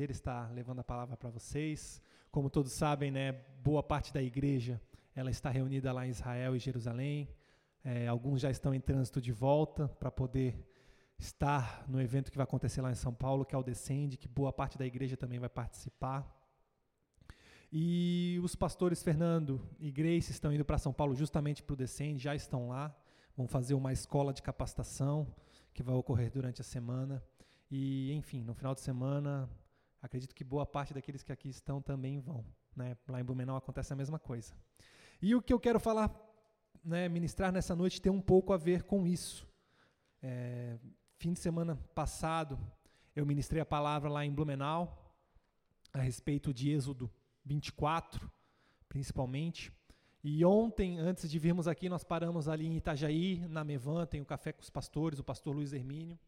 Ele está levando a palavra para vocês. Como todos sabem, né, boa parte da igreja ela está reunida lá em Israel e Jerusalém. É, alguns já estão em trânsito de volta para poder estar no evento que vai acontecer lá em São Paulo, que é o Descende, que boa parte da igreja também vai participar. E os pastores Fernando e Grace estão indo para São Paulo justamente para o Descende, já estão lá. Vão fazer uma escola de capacitação que vai ocorrer durante a semana. E, enfim, no final de semana, acredito que boa parte daqueles que aqui estão também vão. Né? Lá em Blumenau acontece a mesma coisa. E o que eu quero falar, né, ministrar nessa noite, tem um pouco a ver com isso. É, fim de semana passado, eu ministrei a palavra lá em Blumenau, a respeito de Êxodo 24, principalmente. E ontem, antes de virmos aqui, nós paramos ali em Itajaí, na Mevan, tem o Café com os Pastores, o pastor Luiz Hermínio.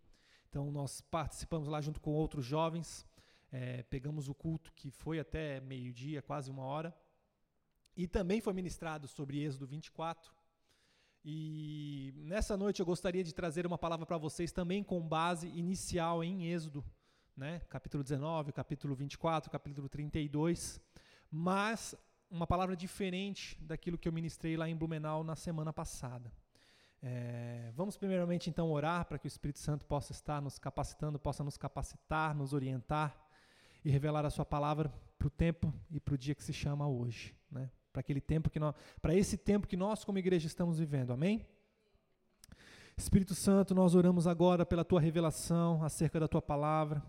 Então, nós participamos lá junto com outros jovens, é, pegamos o culto que foi até meio-dia, quase uma hora, e também foi ministrado sobre Êxodo 24. E nessa noite eu gostaria de trazer uma palavra para vocês também com base inicial em Êxodo, né? capítulo 19, capítulo 24, capítulo 32, mas uma palavra diferente daquilo que eu ministrei lá em Blumenau na semana passada. É, vamos primeiramente então orar para que o Espírito Santo possa estar nos capacitando, possa nos capacitar, nos orientar e revelar a sua palavra para o tempo e para o dia que se chama hoje, né? Para aquele tempo que nós, para esse tempo que nós como igreja estamos vivendo. Amém? Espírito Santo, nós oramos agora pela tua revelação acerca da tua palavra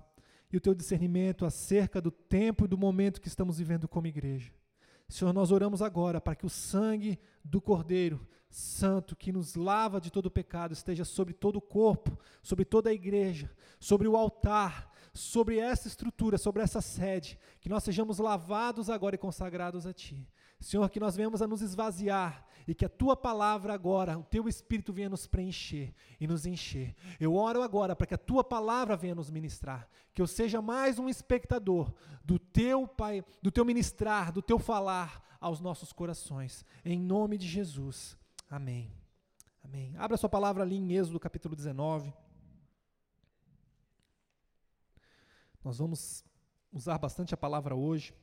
e o teu discernimento acerca do tempo e do momento que estamos vivendo como igreja. Senhor, nós oramos agora para que o sangue do Cordeiro Santo, que nos lava de todo pecado, esteja sobre todo o corpo, sobre toda a igreja, sobre o altar, sobre essa estrutura, sobre essa sede, que nós sejamos lavados agora e consagrados a Ti. Senhor, que nós venhamos a nos esvaziar e que a tua palavra agora, o teu espírito venha nos preencher e nos encher. Eu oro agora para que a tua palavra venha nos ministrar, que eu seja mais um espectador do teu Pai, do teu ministrar, do teu falar aos nossos corações. Em nome de Jesus. Amém. Amém. Abra sua palavra ali em Êxodo capítulo 19. Nós vamos usar bastante a palavra hoje.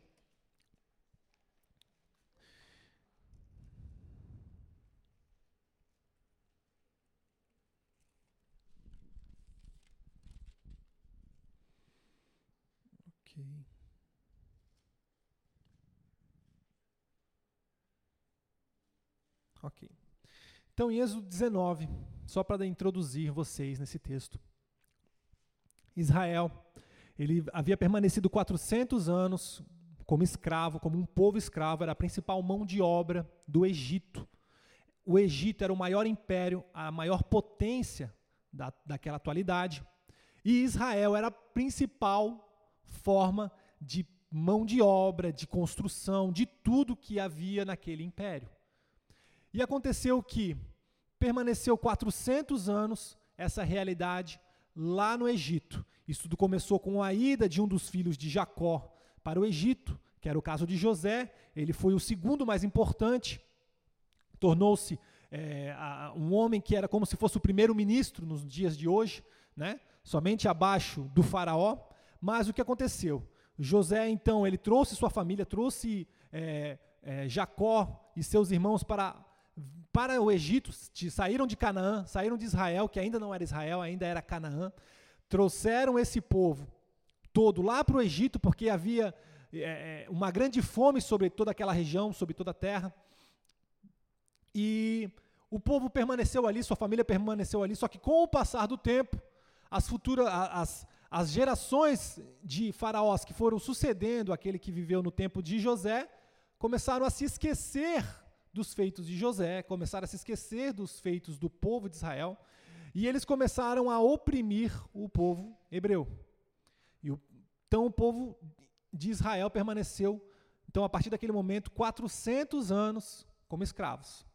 Ok. Então, em Êxodo 19, só para introduzir vocês nesse texto. Israel, ele havia permanecido 400 anos como escravo, como um povo escravo, era a principal mão de obra do Egito. O Egito era o maior império, a maior potência da, daquela atualidade. E Israel era a principal forma de mão de obra, de construção, de tudo que havia naquele império. E aconteceu que permaneceu 400 anos essa realidade lá no Egito. Isso tudo começou com a ida de um dos filhos de Jacó para o Egito, que era o caso de José. Ele foi o segundo mais importante, tornou-se é, um homem que era como se fosse o primeiro-ministro nos dias de hoje, né? somente abaixo do faraó. Mas o que aconteceu? José, então, ele trouxe sua família, trouxe é, é, Jacó e seus irmãos para para o Egito, saíram de Canaã, saíram de Israel, que ainda não era Israel, ainda era Canaã, trouxeram esse povo todo lá para o Egito, porque havia é, é, uma grande fome sobre toda aquela região, sobre toda a terra. E o povo permaneceu ali, sua família permaneceu ali, só que com o passar do tempo, as futuras, as, as gerações de faraós que foram sucedendo aquele que viveu no tempo de José, começaram a se esquecer dos feitos de José, começaram a se esquecer dos feitos do povo de Israel, e eles começaram a oprimir o povo hebreu. E o, então o povo de Israel permaneceu, então a partir daquele momento, 400 anos como escravos.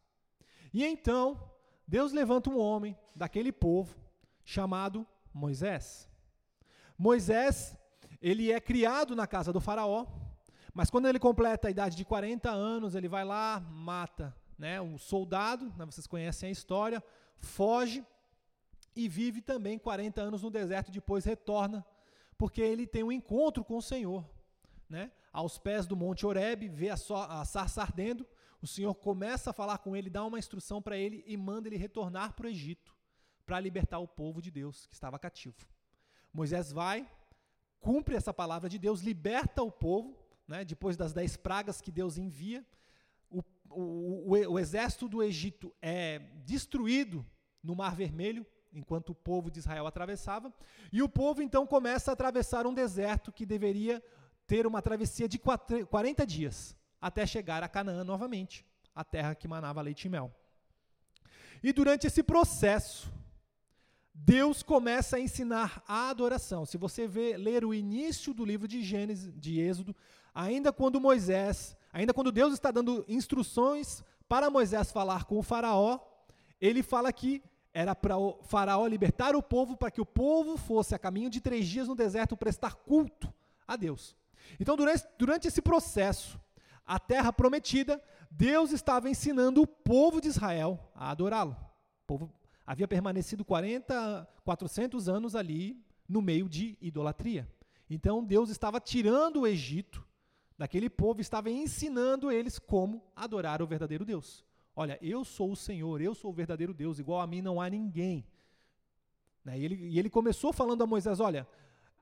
E então, Deus levanta um homem daquele povo chamado Moisés. Moisés, ele é criado na casa do faraó, mas quando ele completa a idade de 40 anos, ele vai lá, mata né, um soldado, né, vocês conhecem a história, foge e vive também 40 anos no deserto, depois retorna porque ele tem um encontro com o Senhor. Né? Aos pés do Monte Horebe, vê a, so, a sarça ardendo, o Senhor começa a falar com ele, dá uma instrução para ele e manda ele retornar para o Egito para libertar o povo de Deus que estava cativo. Moisés vai, cumpre essa palavra de Deus, liberta o povo, né, depois das dez pragas que Deus envia. O, o, o, o exército do Egito é destruído no Mar Vermelho, enquanto o povo de Israel atravessava. E o povo então começa a atravessar um deserto que deveria ter uma travessia de 40 dias, até chegar a Canaã novamente, a terra que manava leite e mel. E durante esse processo, Deus começa a ensinar a adoração. Se você ver, ler o início do livro de Gênesis, de Êxodo, ainda quando Moisés, ainda quando Deus está dando instruções para Moisés falar com o faraó, ele fala que era para o faraó libertar o povo para que o povo fosse a caminho de três dias no deserto prestar culto a Deus. Então, durante, durante esse processo, a terra prometida, Deus estava ensinando o povo de Israel a adorá-lo. O povo havia permanecido 40, 400 anos ali no meio de idolatria. Então Deus estava tirando o Egito daquele povo, estava ensinando eles como adorar o verdadeiro Deus. Olha, eu sou o Senhor, eu sou o verdadeiro Deus, igual a mim não há ninguém. Né? E, ele, e ele começou falando a Moisés: Olha,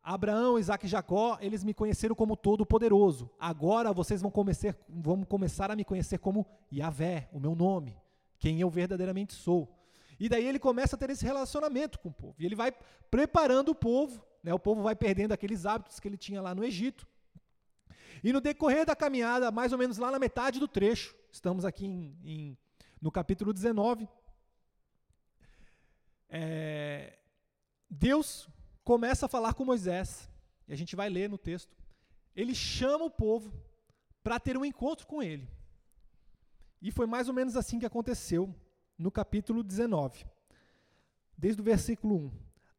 Abraão, Isaac e Jacó, eles me conheceram como Todo-Poderoso. Agora vocês vão, começar, vão começar a me conhecer como Yahvé, o meu nome, quem eu verdadeiramente sou. E daí ele começa a ter esse relacionamento com o povo. E ele vai preparando o povo, né? o povo vai perdendo aqueles hábitos que ele tinha lá no Egito. E no decorrer da caminhada, mais ou menos lá na metade do trecho, estamos aqui em, em no capítulo 19, é, Deus começa a falar com Moisés, e a gente vai ler no texto. Ele chama o povo para ter um encontro com ele. E foi mais ou menos assim que aconteceu no capítulo 19, desde o versículo 1.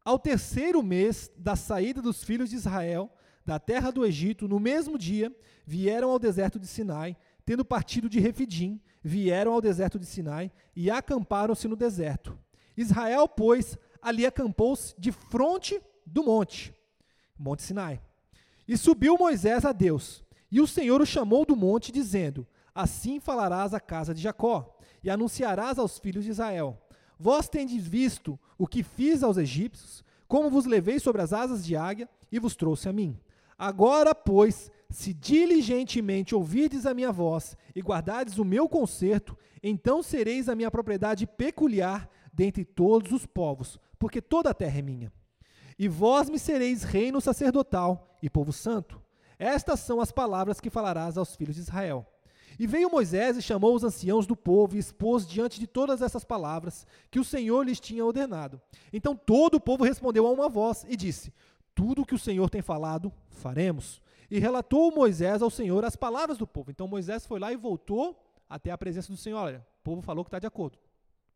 Ao terceiro mês da saída dos filhos de Israel da terra do Egito, no mesmo dia, vieram ao deserto de Sinai, tendo partido de Refidim, vieram ao deserto de Sinai e acamparam-se no deserto. Israel, pois, ali acampou-se de frente do monte, Monte Sinai. E subiu Moisés a Deus, e o Senhor o chamou do monte, dizendo: Assim falarás à casa de Jacó, e anunciarás aos filhos de Israel: Vós tendes visto o que fiz aos egípcios, como vos levei sobre as asas de águia e vos trouxe a mim. Agora, pois, se diligentemente ouvirdes a minha voz e guardardes o meu conserto, então sereis a minha propriedade peculiar dentre todos os povos, porque toda a terra é minha. E vós me sereis reino sacerdotal e povo santo. Estas são as palavras que falarás aos filhos de Israel. E veio Moisés e chamou os anciãos do povo e expôs diante de todas essas palavras que o Senhor lhes tinha ordenado. Então todo o povo respondeu a uma voz e disse: tudo o que o Senhor tem falado, faremos. E relatou Moisés ao Senhor as palavras do povo. Então Moisés foi lá e voltou até a presença do Senhor. Olha, o povo falou que está de acordo.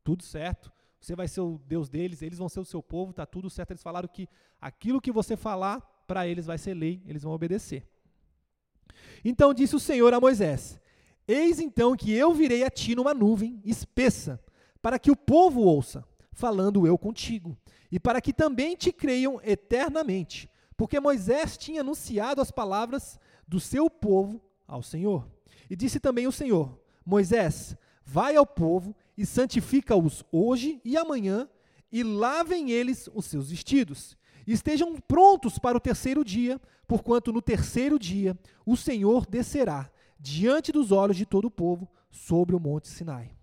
Tudo certo. Você vai ser o Deus deles, eles vão ser o seu povo, está tudo certo. Eles falaram que aquilo que você falar para eles vai ser lei, eles vão obedecer. Então disse o Senhor a Moisés: Eis então que eu virei a ti numa nuvem espessa, para que o povo ouça, falando eu contigo e para que também te creiam eternamente, porque Moisés tinha anunciado as palavras do seu povo ao Senhor. E disse também o Senhor: Moisés, vai ao povo e santifica-os hoje e amanhã, e lavem eles os seus vestidos. E estejam prontos para o terceiro dia, porquanto no terceiro dia o Senhor descerá diante dos olhos de todo o povo sobre o monte Sinai.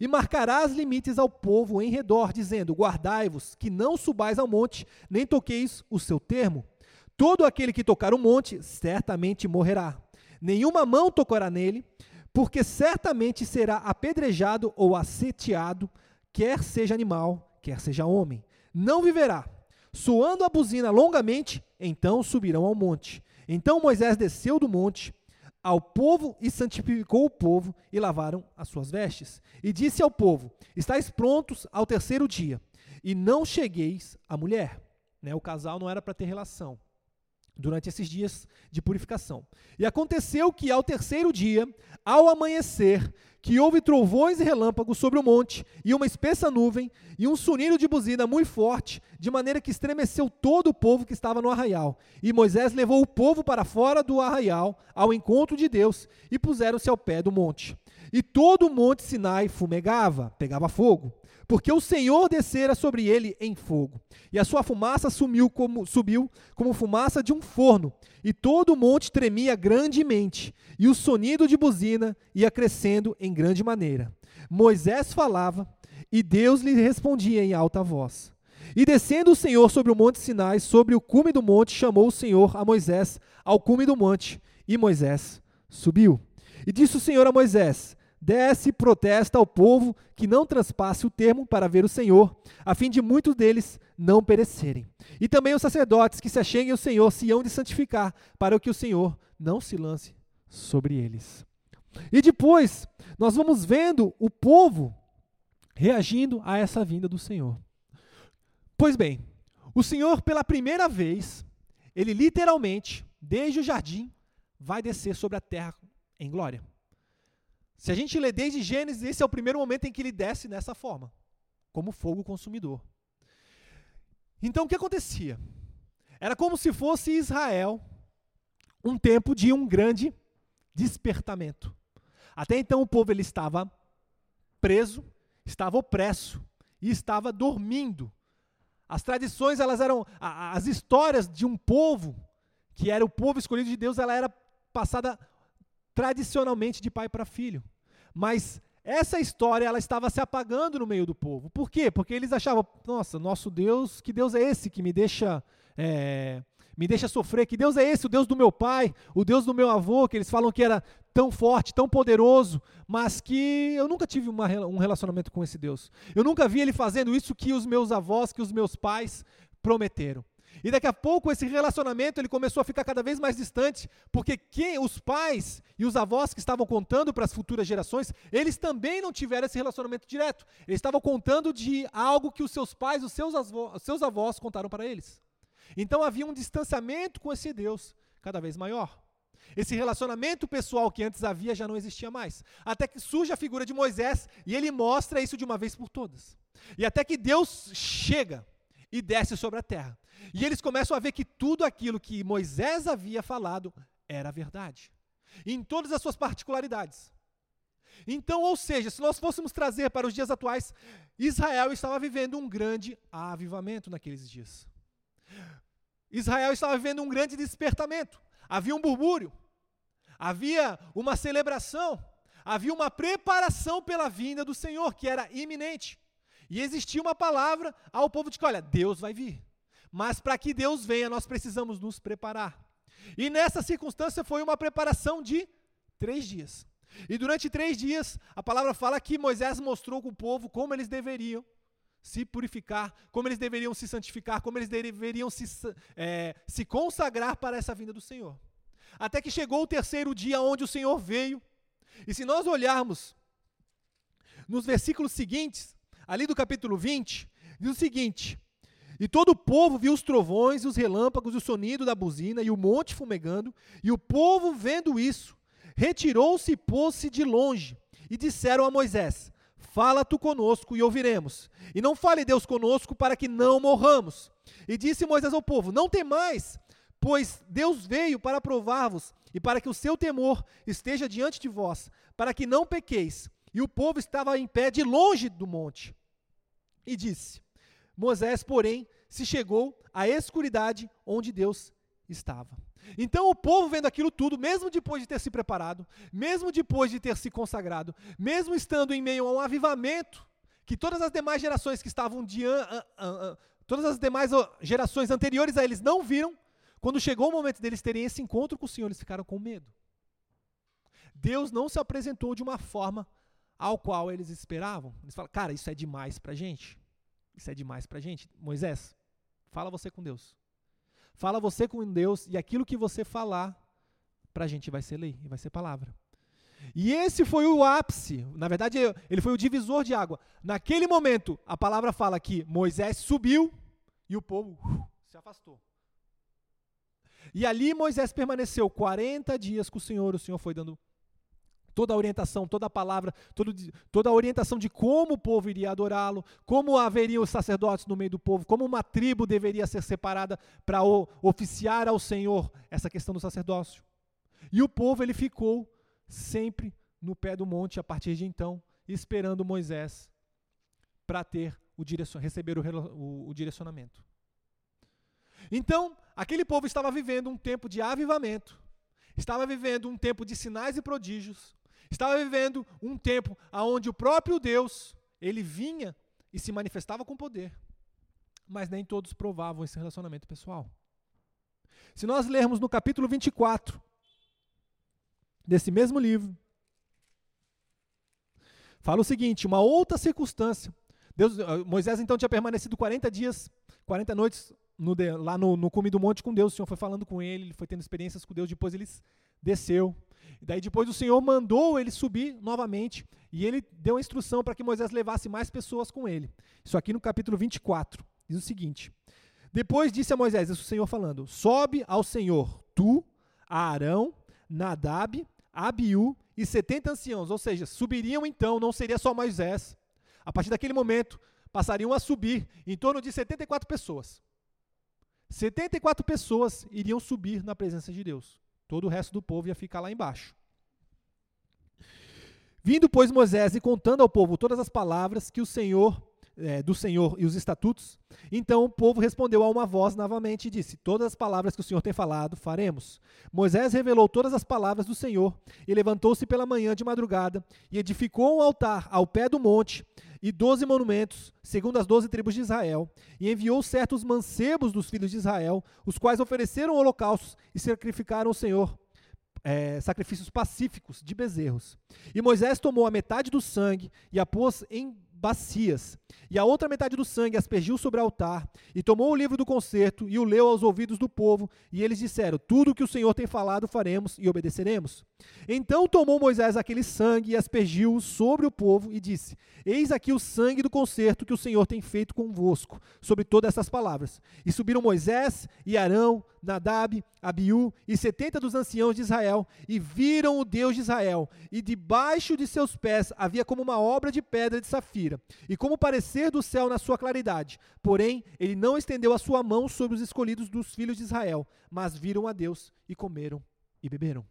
E marcarás limites ao povo em redor, dizendo: Guardai-vos, que não subais ao monte, nem toqueis o seu termo. Todo aquele que tocar o monte, certamente morrerá. Nenhuma mão tocará nele, porque certamente será apedrejado ou asseteado, quer seja animal, quer seja homem. Não viverá. Soando a buzina longamente, então subirão ao monte. Então Moisés desceu do monte ao povo e santificou o povo e lavaram as suas vestes. E disse ao povo: Estais prontos ao terceiro dia, e não chegueis à mulher. Né, o casal não era para ter relação. Durante esses dias de purificação. E aconteceu que ao terceiro dia, ao amanhecer, que houve trovões e relâmpagos sobre o monte, e uma espessa nuvem, e um sonido de buzina muito forte, de maneira que estremeceu todo o povo que estava no arraial. E Moisés levou o povo para fora do arraial, ao encontro de Deus, e puseram-se ao pé do monte. E todo o monte Sinai fumegava, pegava fogo, porque o Senhor descera sobre ele em fogo, e a sua fumaça sumiu como, subiu como fumaça de um forno, e todo o monte tremia grandemente, e o sonido de buzina ia crescendo em grande maneira. Moisés falava, e Deus lhe respondia em alta voz. E descendo o Senhor sobre o monte Sinai, sobre o cume do monte, chamou o Senhor a Moisés ao cume do monte, e Moisés subiu. E disse o Senhor a Moisés: Desce e protesta ao povo que não transpasse o termo para ver o Senhor, a fim de muitos deles não perecerem. E também os sacerdotes que se acheguem ao Senhor se hão de santificar, para que o Senhor não se lance sobre eles. E depois, nós vamos vendo o povo reagindo a essa vinda do Senhor. Pois bem, o Senhor, pela primeira vez, ele literalmente, desde o jardim, vai descer sobre a terra em glória. Se a gente lê desde Gênesis, esse é o primeiro momento em que ele desce nessa forma, como fogo consumidor. Então o que acontecia? Era como se fosse Israel um tempo de um grande despertamento. Até então o povo ele estava preso, estava opresso e estava dormindo. As tradições, elas eram as histórias de um povo que era o povo escolhido de Deus, ela era passada tradicionalmente de pai para filho. Mas essa história ela estava se apagando no meio do povo. Por quê? Porque eles achavam, nossa, nosso Deus, que Deus é esse que me deixa é, me deixa sofrer? Que Deus é esse? O Deus do meu pai, o Deus do meu avô, que eles falam que era tão forte, tão poderoso, mas que eu nunca tive uma, um relacionamento com esse Deus. Eu nunca vi ele fazendo isso que os meus avós, que os meus pais prometeram. E daqui a pouco esse relacionamento ele começou a ficar cada vez mais distante, porque quem, os pais e os avós que estavam contando para as futuras gerações, eles também não tiveram esse relacionamento direto. Eles estavam contando de algo que os seus pais, os seus, avós, os seus avós contaram para eles. Então havia um distanciamento com esse Deus cada vez maior. Esse relacionamento pessoal que antes havia já não existia mais. Até que surge a figura de Moisés e ele mostra isso de uma vez por todas. E até que Deus chega e desce sobre a terra. E eles começam a ver que tudo aquilo que Moisés havia falado era verdade, em todas as suas particularidades. Então, ou seja, se nós fôssemos trazer para os dias atuais, Israel estava vivendo um grande avivamento naqueles dias. Israel estava vivendo um grande despertamento. Havia um burbúrio, havia uma celebração, havia uma preparação pela vinda do Senhor, que era iminente. E existia uma palavra ao povo de que, olha, Deus vai vir. Mas para que Deus venha, nós precisamos nos preparar. E nessa circunstância foi uma preparação de três dias. E durante três dias, a palavra fala que Moisés mostrou com o povo como eles deveriam se purificar, como eles deveriam se santificar, como eles deveriam se, é, se consagrar para essa vinda do Senhor. Até que chegou o terceiro dia onde o Senhor veio. E se nós olharmos nos versículos seguintes, ali do capítulo 20, diz o seguinte: E todo o povo viu os trovões, e os relâmpagos, e o sonido da buzina, e o monte fumegando, e o povo, vendo isso, retirou-se e pôs-se de longe, e disseram a Moisés: Fala tu conosco e ouviremos. E não fale Deus conosco para que não morramos. E disse Moisés ao povo: Não temais, pois Deus veio para provar-vos e para que o seu temor esteja diante de vós, para que não pequeis. E o povo estava em pé de longe do monte. E disse: Moisés, porém, se chegou à escuridade onde Deus estava. Então o povo vendo aquilo tudo, mesmo depois de ter se preparado, mesmo depois de ter se consagrado, mesmo estando em meio a um avivamento, que todas as demais gerações que estavam de todas as demais gerações anteriores a eles não viram, quando chegou o momento deles terem esse encontro com o Senhor, eles ficaram com medo. Deus não se apresentou de uma forma ao qual eles esperavam. Eles falam, cara, isso é demais para gente. Isso é demais para gente. Moisés, fala você com Deus. Fala você com Deus e aquilo que você falar para a gente vai ser lei, vai ser palavra. E esse foi o ápice, na verdade, ele foi o divisor de água. Naquele momento, a palavra fala que Moisés subiu e o povo uh, se afastou. E ali Moisés permaneceu 40 dias com o Senhor, o Senhor foi dando toda a orientação, toda a palavra, todo, toda a orientação de como o povo iria adorá-lo, como haveriam os sacerdotes no meio do povo, como uma tribo deveria ser separada para oficiar ao Senhor essa questão do sacerdócio. E o povo ele ficou sempre no pé do monte a partir de então, esperando Moisés para ter o direcion, receber o, o, o direcionamento. Então, aquele povo estava vivendo um tempo de avivamento, estava vivendo um tempo de sinais e prodígios, Estava vivendo um tempo onde o próprio Deus, ele vinha e se manifestava com poder. Mas nem todos provavam esse relacionamento pessoal. Se nós lermos no capítulo 24 desse mesmo livro, fala o seguinte: uma outra circunstância. Deus, eh, Moisés então tinha permanecido 40 dias, 40 noites no, lá no, no cume do monte com Deus. O Senhor foi falando com ele, ele foi tendo experiências com Deus. Depois ele desceu. E daí depois o Senhor mandou ele subir novamente e ele deu a instrução para que Moisés levasse mais pessoas com ele. Isso aqui no capítulo 24 diz o seguinte: Depois disse a Moisés, isso o Senhor falando: Sobe ao Senhor, tu, Arão, Nadab, Abiú e setenta anciãos, ou seja, subiriam então, não seria só Moisés. A partir daquele momento, passariam a subir em torno de 74 pessoas. 74 pessoas iriam subir na presença de Deus. Todo o resto do povo ia ficar lá embaixo. Vindo, pois, Moisés e contando ao povo todas as palavras que o Senhor, é, do Senhor e os estatutos, então o povo respondeu a uma voz novamente e disse: Todas as palavras que o Senhor tem falado, faremos. Moisés revelou todas as palavras do Senhor e levantou-se pela manhã de madrugada e edificou um altar ao pé do monte e doze monumentos, segundo as doze tribos de Israel, e enviou certos mancebos dos filhos de Israel, os quais ofereceram holocaustos e sacrificaram ao Senhor é, sacrifícios pacíficos de bezerros. E Moisés tomou a metade do sangue e a pôs em bacias, e a outra metade do sangue aspergiu sobre o altar, e tomou o livro do concerto e o leu aos ouvidos do povo, e eles disseram: Tudo o que o Senhor tem falado faremos e obedeceremos. Então tomou Moisés aquele sangue e aspergiu-o sobre o povo, e disse: Eis aqui o sangue do concerto que o Senhor tem feito convosco, sobre todas essas palavras. E subiram Moisés e Arão, Nadab, Abiú e setenta dos anciãos de Israel, e viram o Deus de Israel, e debaixo de seus pés havia como uma obra de pedra de safira, e como parecer do céu na sua claridade. Porém, ele não estendeu a sua mão sobre os escolhidos dos filhos de Israel, mas viram a Deus e comeram e beberam.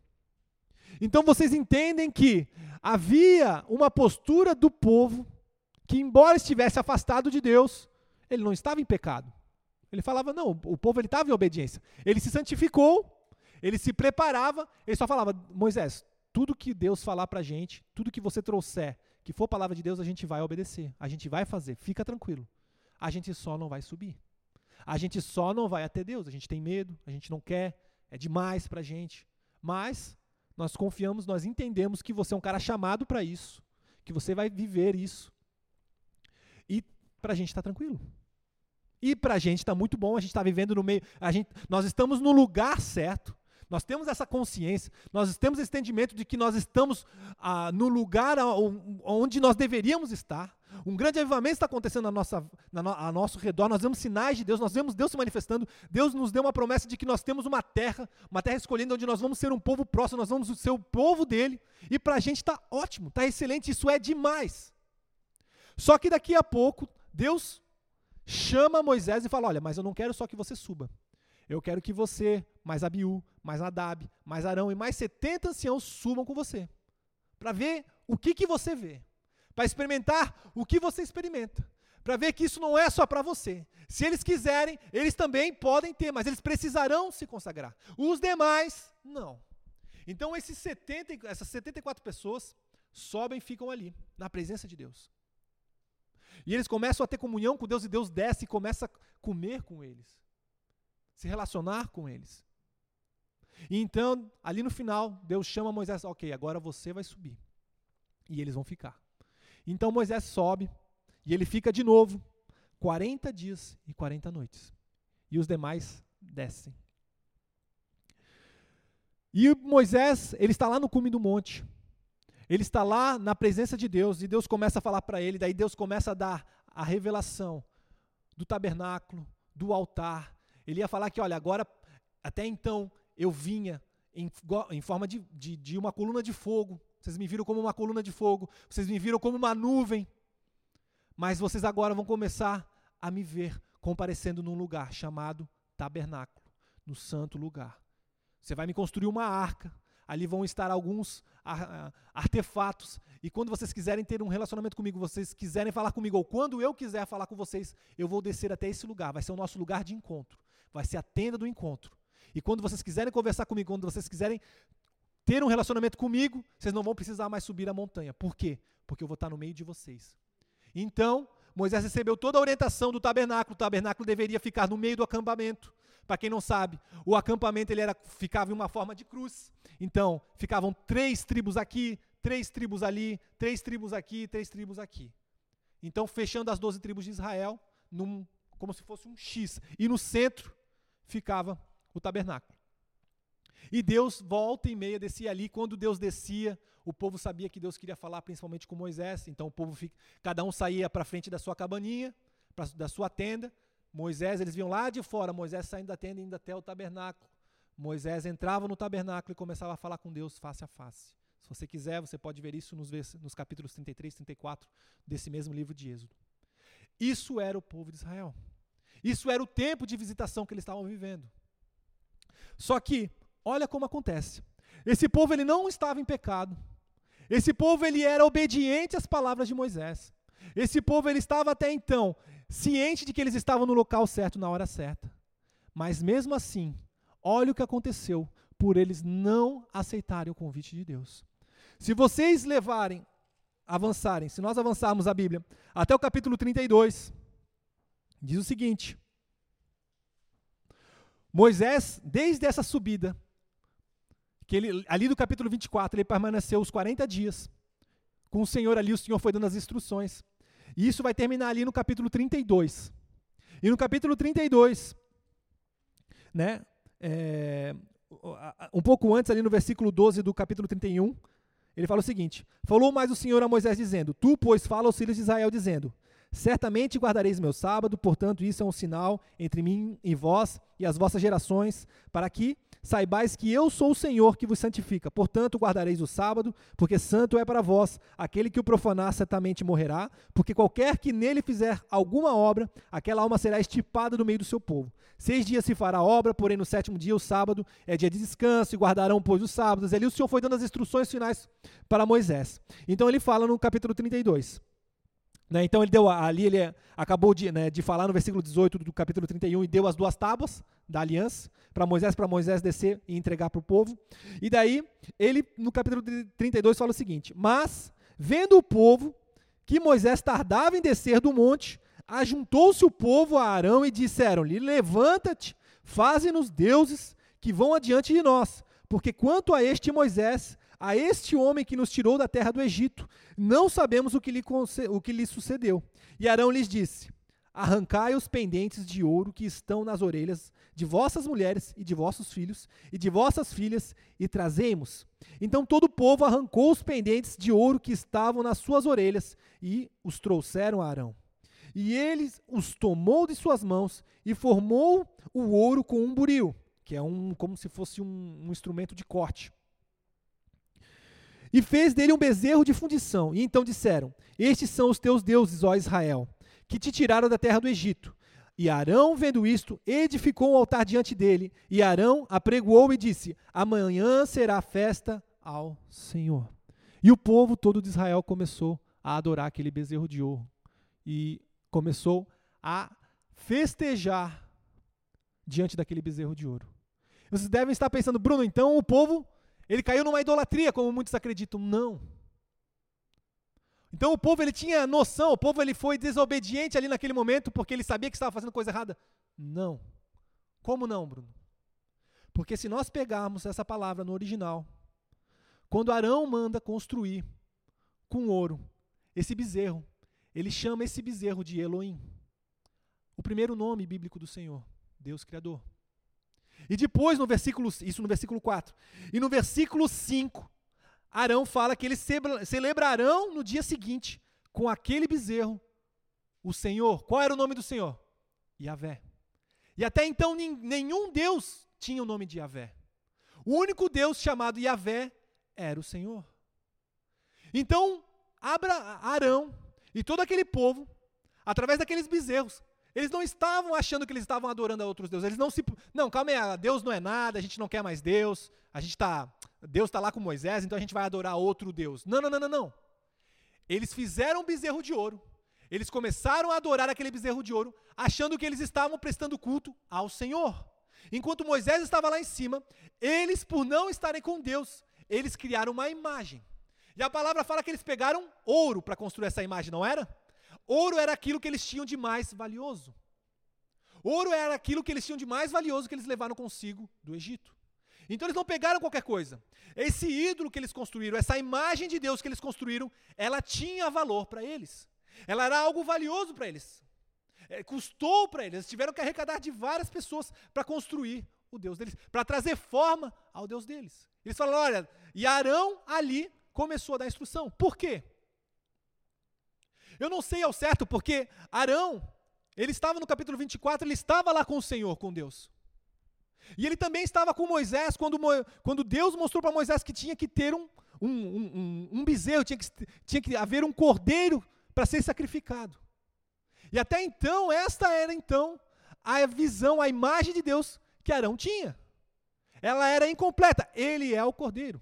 Então vocês entendem que havia uma postura do povo que, embora estivesse afastado de Deus, ele não estava em pecado. Ele falava, não, o povo ele estava em obediência. Ele se santificou, ele se preparava, ele só falava, Moisés, tudo que Deus falar para a gente, tudo que você trouxer, que for palavra de Deus, a gente vai obedecer, a gente vai fazer, fica tranquilo. A gente só não vai subir. A gente só não vai até Deus, a gente tem medo, a gente não quer, é demais para a gente. Mas nós confiamos, nós entendemos que você é um cara chamado para isso, que você vai viver isso. E para a gente está tranquilo. E para a gente está muito bom, a gente está vivendo no meio, a gente, nós estamos no lugar certo, nós temos essa consciência, nós temos esse entendimento de que nós estamos ah, no lugar onde nós deveríamos estar. Um grande avivamento está acontecendo na nossa, na no, a nosso redor, nós vemos sinais de Deus, nós vemos Deus se manifestando, Deus nos deu uma promessa de que nós temos uma terra, uma terra escolhida onde nós vamos ser um povo próximo, nós vamos ser o povo dele, e para a gente está ótimo, está excelente, isso é demais. Só que daqui a pouco, Deus chama Moisés e fala: Olha, mas eu não quero só que você suba. Eu quero que você, mais Abiú, mais Nadab, mais Arão e mais 70 anciãos subam com você. Para ver o que, que você vê. Para experimentar o que você experimenta. Para ver que isso não é só para você. Se eles quiserem, eles também podem ter, mas eles precisarão se consagrar. Os demais, não. Então esses 70, essas 74 pessoas sobem e ficam ali, na presença de Deus. E eles começam a ter comunhão com Deus e Deus desce e começa a comer com eles, se relacionar com eles. E então, ali no final, Deus chama Moisés, ok, agora você vai subir. E eles vão ficar. Então Moisés sobe e ele fica de novo 40 dias e 40 noites. E os demais descem. E Moisés, ele está lá no cume do monte. Ele está lá na presença de Deus e Deus começa a falar para ele, daí Deus começa a dar a revelação do tabernáculo, do altar. Ele ia falar que, olha, agora Até então eu vinha em, em forma de, de, de uma coluna de fogo. Vocês me viram como uma coluna de fogo. Vocês me viram como uma nuvem. Mas vocês agora vão começar a me ver comparecendo num lugar chamado tabernáculo, no santo lugar. Você vai me construir uma arca. Ali vão estar alguns artefatos. E quando vocês quiserem ter um relacionamento comigo, vocês quiserem falar comigo, ou quando eu quiser falar com vocês, eu vou descer até esse lugar. Vai ser o nosso lugar de encontro. Vai ser a tenda do encontro. E quando vocês quiserem conversar comigo, quando vocês quiserem ter um relacionamento comigo, vocês não vão precisar mais subir a montanha. Por quê? Porque eu vou estar no meio de vocês. Então, Moisés recebeu toda a orientação do tabernáculo. O tabernáculo deveria ficar no meio do acampamento. Para quem não sabe, o acampamento ele era, ficava em uma forma de cruz. Então, ficavam três tribos aqui, três tribos ali, três tribos aqui, três tribos aqui. Então, fechando as doze tribos de Israel, num, como se fosse um X. E no centro ficava o tabernáculo. E Deus volta e meia descia ali. Quando Deus descia, o povo sabia que Deus queria falar principalmente com Moisés. Então o povo, fica, cada um saía para frente da sua cabaninha, pra, da sua tenda. Moisés, eles vinham lá de fora, Moisés saindo da tenda indo até o tabernáculo. Moisés entrava no tabernáculo e começava a falar com Deus face a face. Se você quiser, você pode ver isso nos, nos capítulos 33 e 34 desse mesmo livro de Êxodo. Isso era o povo de Israel. Isso era o tempo de visitação que eles estavam vivendo. Só que, olha como acontece. Esse povo ele não estava em pecado. Esse povo ele era obediente às palavras de Moisés. Esse povo ele estava até então ciente de que eles estavam no local certo na hora certa. Mas mesmo assim, olha o que aconteceu por eles não aceitarem o convite de Deus. Se vocês levarem, avançarem, se nós avançarmos a Bíblia até o capítulo 32, diz o seguinte: Moisés, desde essa subida, que ele, ali do capítulo 24, ele permaneceu os 40 dias com o Senhor ali, o Senhor foi dando as instruções. E isso vai terminar ali no capítulo 32. E no capítulo 32, né, é, um pouco antes, ali no versículo 12 do capítulo 31, ele fala o seguinte: Falou mais o Senhor a Moisés, dizendo: Tu, pois, fala aos filhos de Israel, dizendo: Certamente guardareis meu sábado, portanto, isso é um sinal entre mim e vós e as vossas gerações, para que saibais que eu sou o Senhor que vos santifica. Portanto, guardareis o sábado, porque santo é para vós. Aquele que o profanar certamente morrerá, porque qualquer que nele fizer alguma obra, aquela alma será estipada do meio do seu povo. Seis dias se fará obra, porém no sétimo dia, o sábado, é dia de descanso, e guardarão, pois, os sábados. Ali o Senhor foi dando as instruções finais para Moisés. Então ele fala no capítulo 32. Né, então ele deu ali ele acabou de, né, de falar no versículo 18 do capítulo 31 e deu as duas tábuas da aliança para Moisés, para Moisés descer e entregar para o povo. E daí ele no capítulo 32 fala o seguinte: "Mas vendo o povo que Moisés tardava em descer do monte, ajuntou-se o povo a Arão e disseram-lhe: Levanta-te, faze-nos deuses que vão adiante de nós, porque quanto a este Moisés a este homem que nos tirou da terra do Egito. Não sabemos o que lhe, o que lhe sucedeu. E Arão lhes disse: Arrancai os pendentes de ouro que estão nas orelhas de vossas mulheres e de vossos filhos e de vossas filhas e trazemos. Então todo o povo arrancou os pendentes de ouro que estavam nas suas orelhas e os trouxeram a Arão. E ele os tomou de suas mãos e formou o ouro com um buril, que é um como se fosse um, um instrumento de corte. E fez dele um bezerro de fundição. E então disseram: Estes são os teus deuses, ó Israel, que te tiraram da terra do Egito. E Arão, vendo isto, edificou um altar diante dele. E Arão apregoou e disse: Amanhã será festa ao Senhor. E o povo todo de Israel começou a adorar aquele bezerro de ouro. E começou a festejar diante daquele bezerro de ouro. Vocês devem estar pensando, Bruno, então o povo ele caiu numa idolatria, como muitos acreditam. Não. Então o povo ele tinha noção, o povo ele foi desobediente ali naquele momento porque ele sabia que estava fazendo coisa errada. Não. Como não, Bruno? Porque se nós pegarmos essa palavra no original, quando Arão manda construir com ouro esse bezerro, ele chama esse bezerro de Elohim. O primeiro nome bíblico do Senhor, Deus Criador. E depois, no versículo, isso no versículo 4. E no versículo 5, Arão fala que eles celebrarão no dia seguinte, com aquele bezerro, o Senhor. Qual era o nome do Senhor? Yahvé. E até então nenhum Deus tinha o nome de Yahvé. O único Deus chamado Yahvé era o Senhor. Então, Arão e todo aquele povo, através daqueles bezerros, eles não estavam achando que eles estavam adorando a outros deuses. Eles não se. Não, calma aí, Deus não é nada, a gente não quer mais Deus, a gente está. Deus está lá com Moisés, então a gente vai adorar outro Deus. Não, não, não, não, não. Eles fizeram um bezerro de ouro. Eles começaram a adorar aquele bezerro de ouro, achando que eles estavam prestando culto ao Senhor. Enquanto Moisés estava lá em cima, eles, por não estarem com Deus, eles criaram uma imagem. E a palavra fala que eles pegaram ouro para construir essa imagem, não era? Ouro era aquilo que eles tinham de mais valioso. Ouro era aquilo que eles tinham de mais valioso que eles levaram consigo do Egito. Então eles não pegaram qualquer coisa. Esse ídolo que eles construíram, essa imagem de Deus que eles construíram, ela tinha valor para eles. Ela era algo valioso para eles. É, custou para eles. Eles tiveram que arrecadar de várias pessoas para construir o Deus deles, para trazer forma ao Deus deles. Eles falaram: olha, e Arão ali começou a dar instrução. Por quê? Eu não sei ao certo, porque Arão, ele estava no capítulo 24, ele estava lá com o Senhor, com Deus. E ele também estava com Moisés quando, quando Deus mostrou para Moisés que tinha que ter um, um, um, um bezerro, tinha que, tinha que haver um cordeiro para ser sacrificado. E até então, esta era então a visão, a imagem de Deus que Arão tinha. Ela era incompleta. Ele é o cordeiro.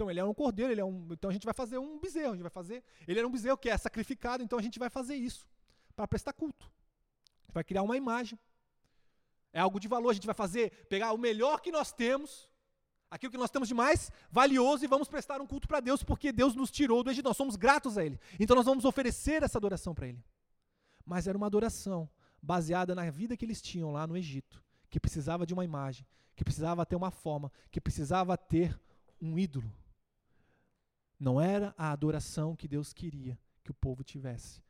Então ele é um cordeiro, ele é um, então a gente vai fazer um bezerro, a gente vai fazer. Ele era um bezerro que é sacrificado, então a gente vai fazer isso para prestar culto. Vai criar uma imagem. É algo de valor, a gente vai fazer, pegar o melhor que nós temos, aquilo que nós temos de mais valioso e vamos prestar um culto para Deus, porque Deus nos tirou do Egito, nós somos gratos a Ele. Então nós vamos oferecer essa adoração para Ele. Mas era uma adoração baseada na vida que eles tinham lá no Egito, que precisava de uma imagem, que precisava ter uma forma, que precisava ter um ídolo. Não era a adoração que Deus queria que o povo tivesse.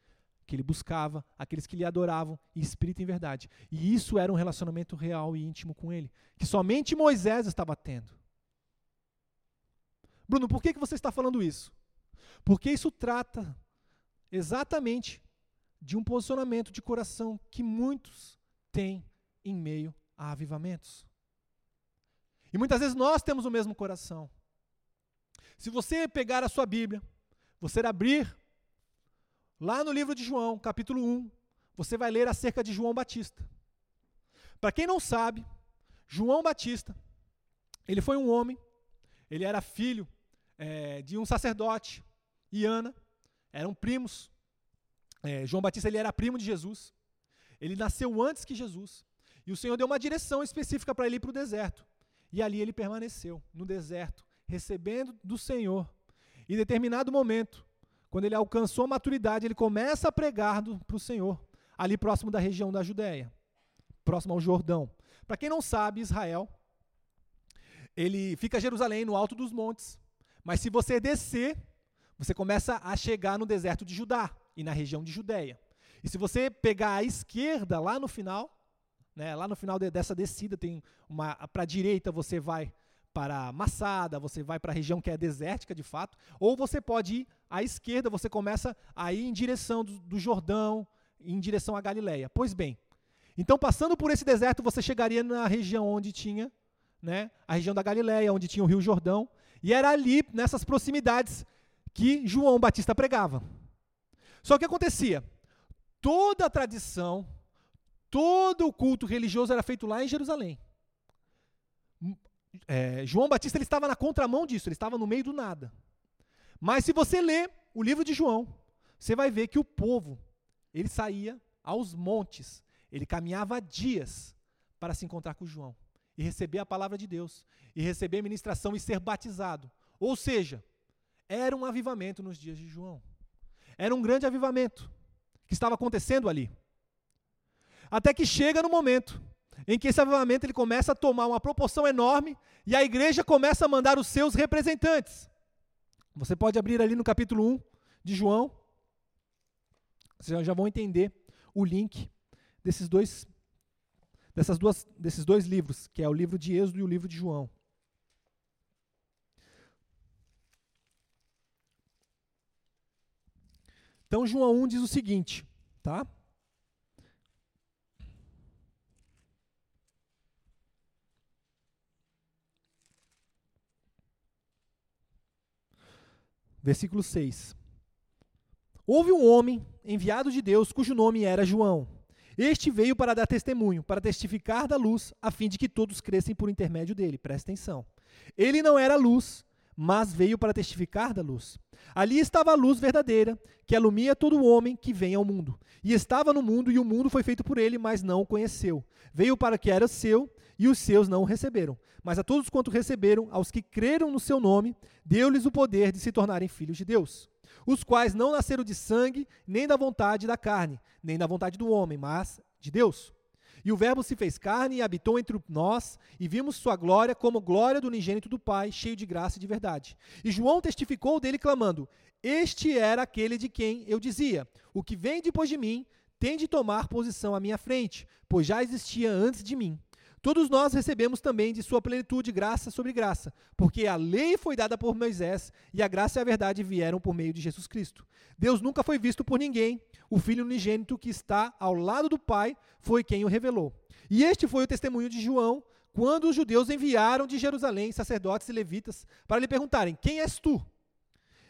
Que ele buscava, aqueles que lhe adoravam em espírito e em verdade. E isso era um relacionamento real e íntimo com ele, que somente Moisés estava tendo. Bruno, por que, que você está falando isso? Porque isso trata exatamente de um posicionamento de coração que muitos têm em meio a avivamentos. E muitas vezes nós temos o mesmo coração. Se você pegar a sua Bíblia, você abrir lá no livro de João, capítulo 1, você vai ler acerca de João Batista. Para quem não sabe, João Batista, ele foi um homem, ele era filho é, de um sacerdote e Ana, eram primos. É, João Batista ele era primo de Jesus. Ele nasceu antes que Jesus. E o Senhor deu uma direção específica para ele ir para o deserto. E ali ele permaneceu, no deserto, recebendo do Senhor. Em determinado momento, quando ele alcançou a maturidade, ele começa a pregar para o Senhor, ali próximo da região da Judéia, próximo ao Jordão. Para quem não sabe, Israel, ele fica em Jerusalém, no alto dos montes, mas se você descer, você começa a chegar no deserto de Judá e na região de Judéia. E se você pegar a esquerda, lá no final, né, lá no final de, dessa descida, tem uma para a direita você vai para Massada, você vai para a região que é desértica de fato, ou você pode ir à esquerda, você começa a ir em direção do, do Jordão, em direção à Galileia. Pois bem, então passando por esse deserto, você chegaria na região onde tinha, né, a região da Galileia, onde tinha o Rio Jordão, e era ali, nessas proximidades, que João Batista pregava. Só que acontecia, toda a tradição, todo o culto religioso era feito lá em Jerusalém é, João Batista ele estava na contramão disso, ele estava no meio do nada. Mas se você ler o livro de João, você vai ver que o povo, ele saía aos montes, ele caminhava dias para se encontrar com João e receber a palavra de Deus, e receber a ministração e ser batizado. Ou seja, era um avivamento nos dias de João. Era um grande avivamento que estava acontecendo ali. Até que chega no momento em que esse avivamento ele começa a tomar uma proporção enorme e a igreja começa a mandar os seus representantes. Você pode abrir ali no capítulo 1 de João. Vocês já vão entender o link desses dois, dessas duas, desses dois livros, que é o livro de Êxodo e o livro de João. Então, João 1 diz o seguinte, tá? Versículo 6. Houve um homem enviado de Deus cujo nome era João. Este veio para dar testemunho, para testificar da luz, a fim de que todos crescem por intermédio dele. Presta atenção. Ele não era luz, mas veio para testificar da luz. Ali estava a luz verdadeira, que alumia todo homem que vem ao mundo. E estava no mundo, e o mundo foi feito por ele, mas não o conheceu. Veio para que era seu, e os seus não o receberam. Mas a todos quanto receberam, aos que creram no seu nome, deu-lhes o poder de se tornarem filhos de Deus. Os quais não nasceram de sangue, nem da vontade da carne, nem da vontade do homem, mas de Deus. E o Verbo se fez carne e habitou entre nós, e vimos sua glória como glória do unigênito do Pai, cheio de graça e de verdade. E João testificou dele, clamando: Este era aquele de quem eu dizia: O que vem depois de mim tem de tomar posição à minha frente, pois já existia antes de mim. Todos nós recebemos também de sua plenitude graça sobre graça, porque a lei foi dada por Moisés e a graça e a verdade vieram por meio de Jesus Cristo. Deus nunca foi visto por ninguém, o Filho unigênito que está ao lado do Pai foi quem o revelou. E este foi o testemunho de João quando os judeus enviaram de Jerusalém sacerdotes e levitas para lhe perguntarem: Quem és tu?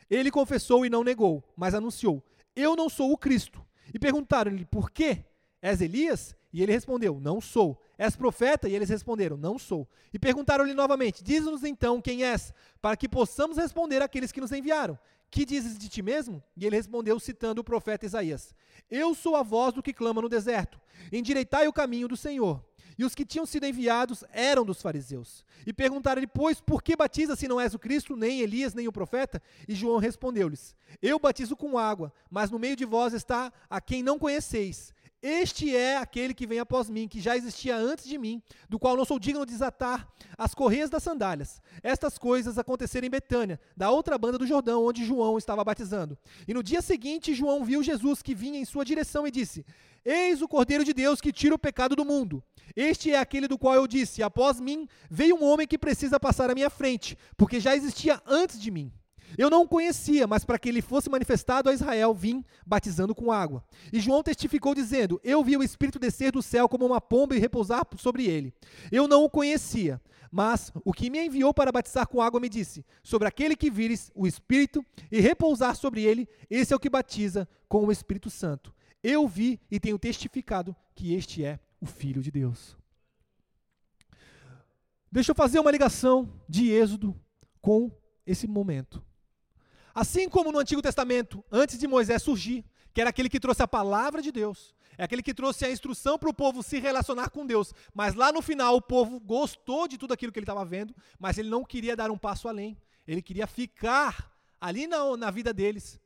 Ele confessou e não negou, mas anunciou: Eu não sou o Cristo. E perguntaram-lhe: Por quê? És Elias? E ele respondeu: Não sou. És profeta? E eles responderam: Não sou. E perguntaram-lhe novamente: Diz-nos então quem és, para que possamos responder àqueles que nos enviaram. Que dizes de ti mesmo? E ele respondeu, citando o profeta Isaías: Eu sou a voz do que clama no deserto. Endireitai o caminho do Senhor. E os que tinham sido enviados eram dos fariseus. E perguntaram-lhe, pois, por que batiza se não és o Cristo, nem Elias, nem o profeta? E João respondeu-lhes: Eu batizo com água, mas no meio de vós está a quem não conheceis este é aquele que vem após mim, que já existia antes de mim, do qual não sou digno de desatar as correias das sandálias. Estas coisas aconteceram em Betânia, da outra banda do Jordão, onde João estava batizando. E no dia seguinte, João viu Jesus que vinha em sua direção e disse: Eis o Cordeiro de Deus que tira o pecado do mundo. Este é aquele do qual eu disse: Após mim veio um homem que precisa passar à minha frente, porque já existia antes de mim. Eu não o conhecia, mas para que ele fosse manifestado a Israel, vim batizando com água. E João testificou, dizendo: Eu vi o Espírito descer do céu como uma pomba e repousar sobre ele. Eu não o conhecia, mas o que me enviou para batizar com água me disse: Sobre aquele que vires o Espírito e repousar sobre ele, esse é o que batiza com o Espírito Santo. Eu vi e tenho testificado que este é o Filho de Deus. Deixa eu fazer uma ligação de Êxodo com esse momento. Assim como no Antigo Testamento, antes de Moisés surgir, que era aquele que trouxe a palavra de Deus, é aquele que trouxe a instrução para o povo se relacionar com Deus, mas lá no final o povo gostou de tudo aquilo que ele estava vendo, mas ele não queria dar um passo além, ele queria ficar ali na, na vida deles,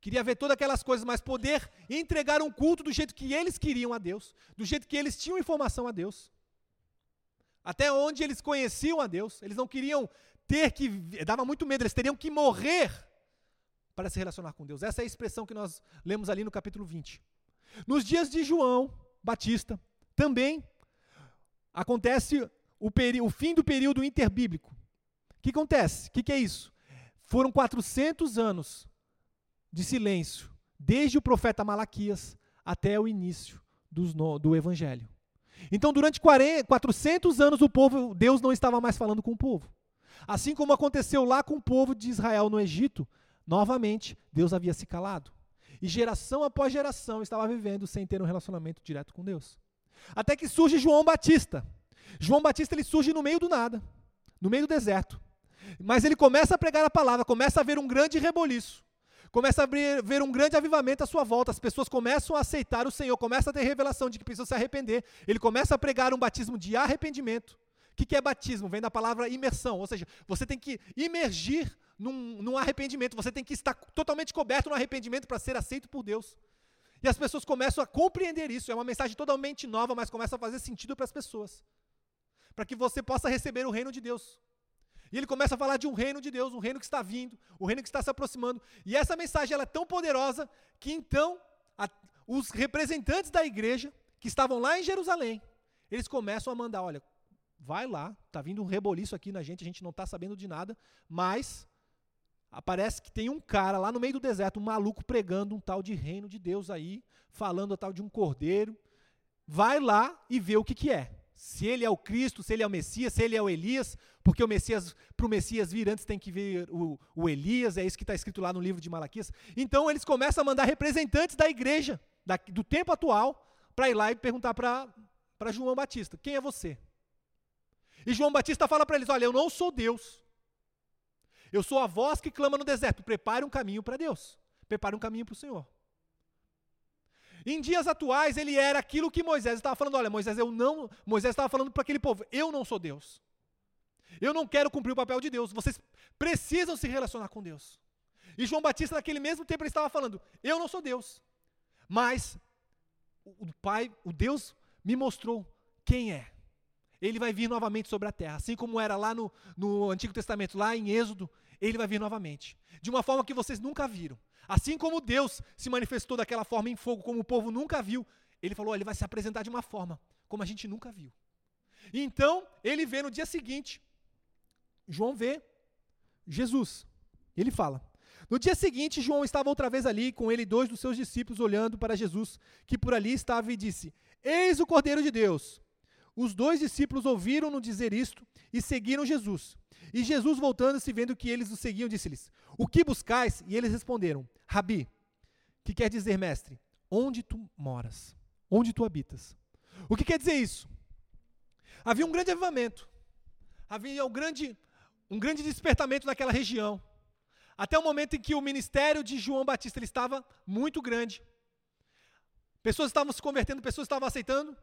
queria ver todas aquelas coisas, mas poder entregar um culto do jeito que eles queriam a Deus, do jeito que eles tinham informação a Deus. Até onde eles conheciam a Deus, eles não queriam ter que. dava muito medo, eles teriam que morrer para se relacionar com Deus. Essa é a expressão que nós lemos ali no capítulo 20. Nos dias de João Batista, também acontece o, o fim do período interbíblico. O que acontece? O que, que é isso? Foram 400 anos de silêncio, desde o profeta Malaquias até o início dos, do Evangelho. Então, durante 40, 400 anos, o povo, Deus não estava mais falando com o povo. Assim como aconteceu lá com o povo de Israel no Egito, novamente, Deus havia se calado. E geração após geração estava vivendo sem ter um relacionamento direto com Deus. Até que surge João Batista. João Batista ele surge no meio do nada, no meio do deserto. Mas ele começa a pregar a palavra, começa a ver um grande reboliço. Começa a ver um grande avivamento à sua volta, as pessoas começam a aceitar o Senhor, começa a ter revelação de que precisam se arrepender. Ele começa a pregar um batismo de arrependimento. O que é batismo? Vem da palavra imersão, ou seja, você tem que imergir num, num arrependimento, você tem que estar totalmente coberto no arrependimento para ser aceito por Deus. E as pessoas começam a compreender isso, é uma mensagem totalmente nova, mas começa a fazer sentido para as pessoas. Para que você possa receber o reino de Deus. E ele começa a falar de um reino de Deus, um reino que está vindo, um reino que está se aproximando. E essa mensagem ela é tão poderosa que então a, os representantes da igreja que estavam lá em Jerusalém, eles começam a mandar, olha, vai lá, tá vindo um reboliço aqui na gente, a gente não está sabendo de nada, mas aparece que tem um cara lá no meio do deserto, um maluco pregando um tal de reino de Deus aí, falando a tal de um cordeiro. Vai lá e vê o que, que é. se ele é o Cristo, se ele é o Messias, se ele é o Elias, porque o Messias, para o Messias vir antes tem que vir o, o Elias, é isso que está escrito lá no livro de Malaquias. Então eles começam a mandar representantes da igreja, da, do tempo atual, para ir lá e perguntar para João Batista: quem é você? E João Batista fala para eles: olha, eu não sou Deus. Eu sou a voz que clama no deserto. Prepare um caminho para Deus. Prepare um caminho para o Senhor. Em dias atuais, ele era aquilo que Moisés estava falando. Olha, Moisés, eu não. Moisés estava falando para aquele povo: eu não sou Deus. Eu não quero cumprir o papel de Deus. Vocês precisam se relacionar com Deus. E João Batista, naquele mesmo tempo, ele estava falando: eu não sou Deus. Mas o Pai, o Deus, me mostrou quem é. Ele vai vir novamente sobre a terra. Assim como era lá no, no Antigo Testamento, lá em Êxodo, ele vai vir novamente. De uma forma que vocês nunca viram. Assim como Deus se manifestou daquela forma em fogo, como o povo nunca viu, ele falou: ele vai se apresentar de uma forma como a gente nunca viu. Então, ele vê no dia seguinte, João vê Jesus. Ele fala: No dia seguinte, João estava outra vez ali, com ele dois dos seus discípulos olhando para Jesus, que por ali estava, e disse: Eis o Cordeiro de Deus. Os dois discípulos ouviram-no dizer isto e seguiram Jesus. E Jesus, voltando-se, vendo que eles o seguiam, disse-lhes: O que buscais? E eles responderam: Rabi, que quer dizer, mestre, onde tu moras? Onde tu habitas? O que quer dizer isso? Havia um grande avivamento. Havia um grande, um grande despertamento naquela região. Até o momento em que o ministério de João Batista ele estava muito grande. Pessoas estavam se convertendo, pessoas estavam aceitando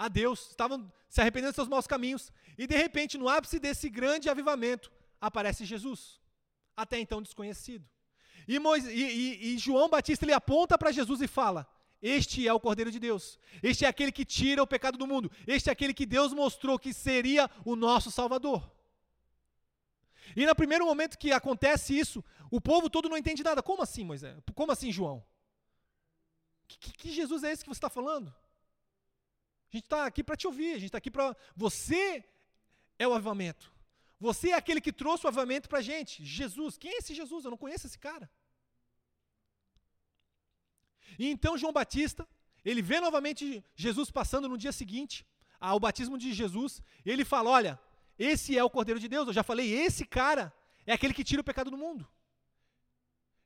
a Deus, estavam se arrependendo dos seus maus caminhos. E de repente, no ápice desse grande avivamento, aparece Jesus, até então desconhecido. E, Moisés, e, e, e João Batista ele aponta para Jesus e fala: Este é o Cordeiro de Deus, este é aquele que tira o pecado do mundo, este é aquele que Deus mostrou que seria o nosso Salvador. E no primeiro momento que acontece isso, o povo todo não entende nada. Como assim, Moisés? Como assim, João? Que, que, que Jesus é esse que você está falando? A gente está aqui para te ouvir, a gente está aqui para. Você é o avivamento. Você é aquele que trouxe o avivamento para a gente. Jesus. Quem é esse Jesus? Eu não conheço esse cara. E então João Batista, ele vê novamente Jesus passando no dia seguinte ao batismo de Jesus, ele fala: Olha, esse é o Cordeiro de Deus. Eu já falei, esse cara é aquele que tira o pecado do mundo.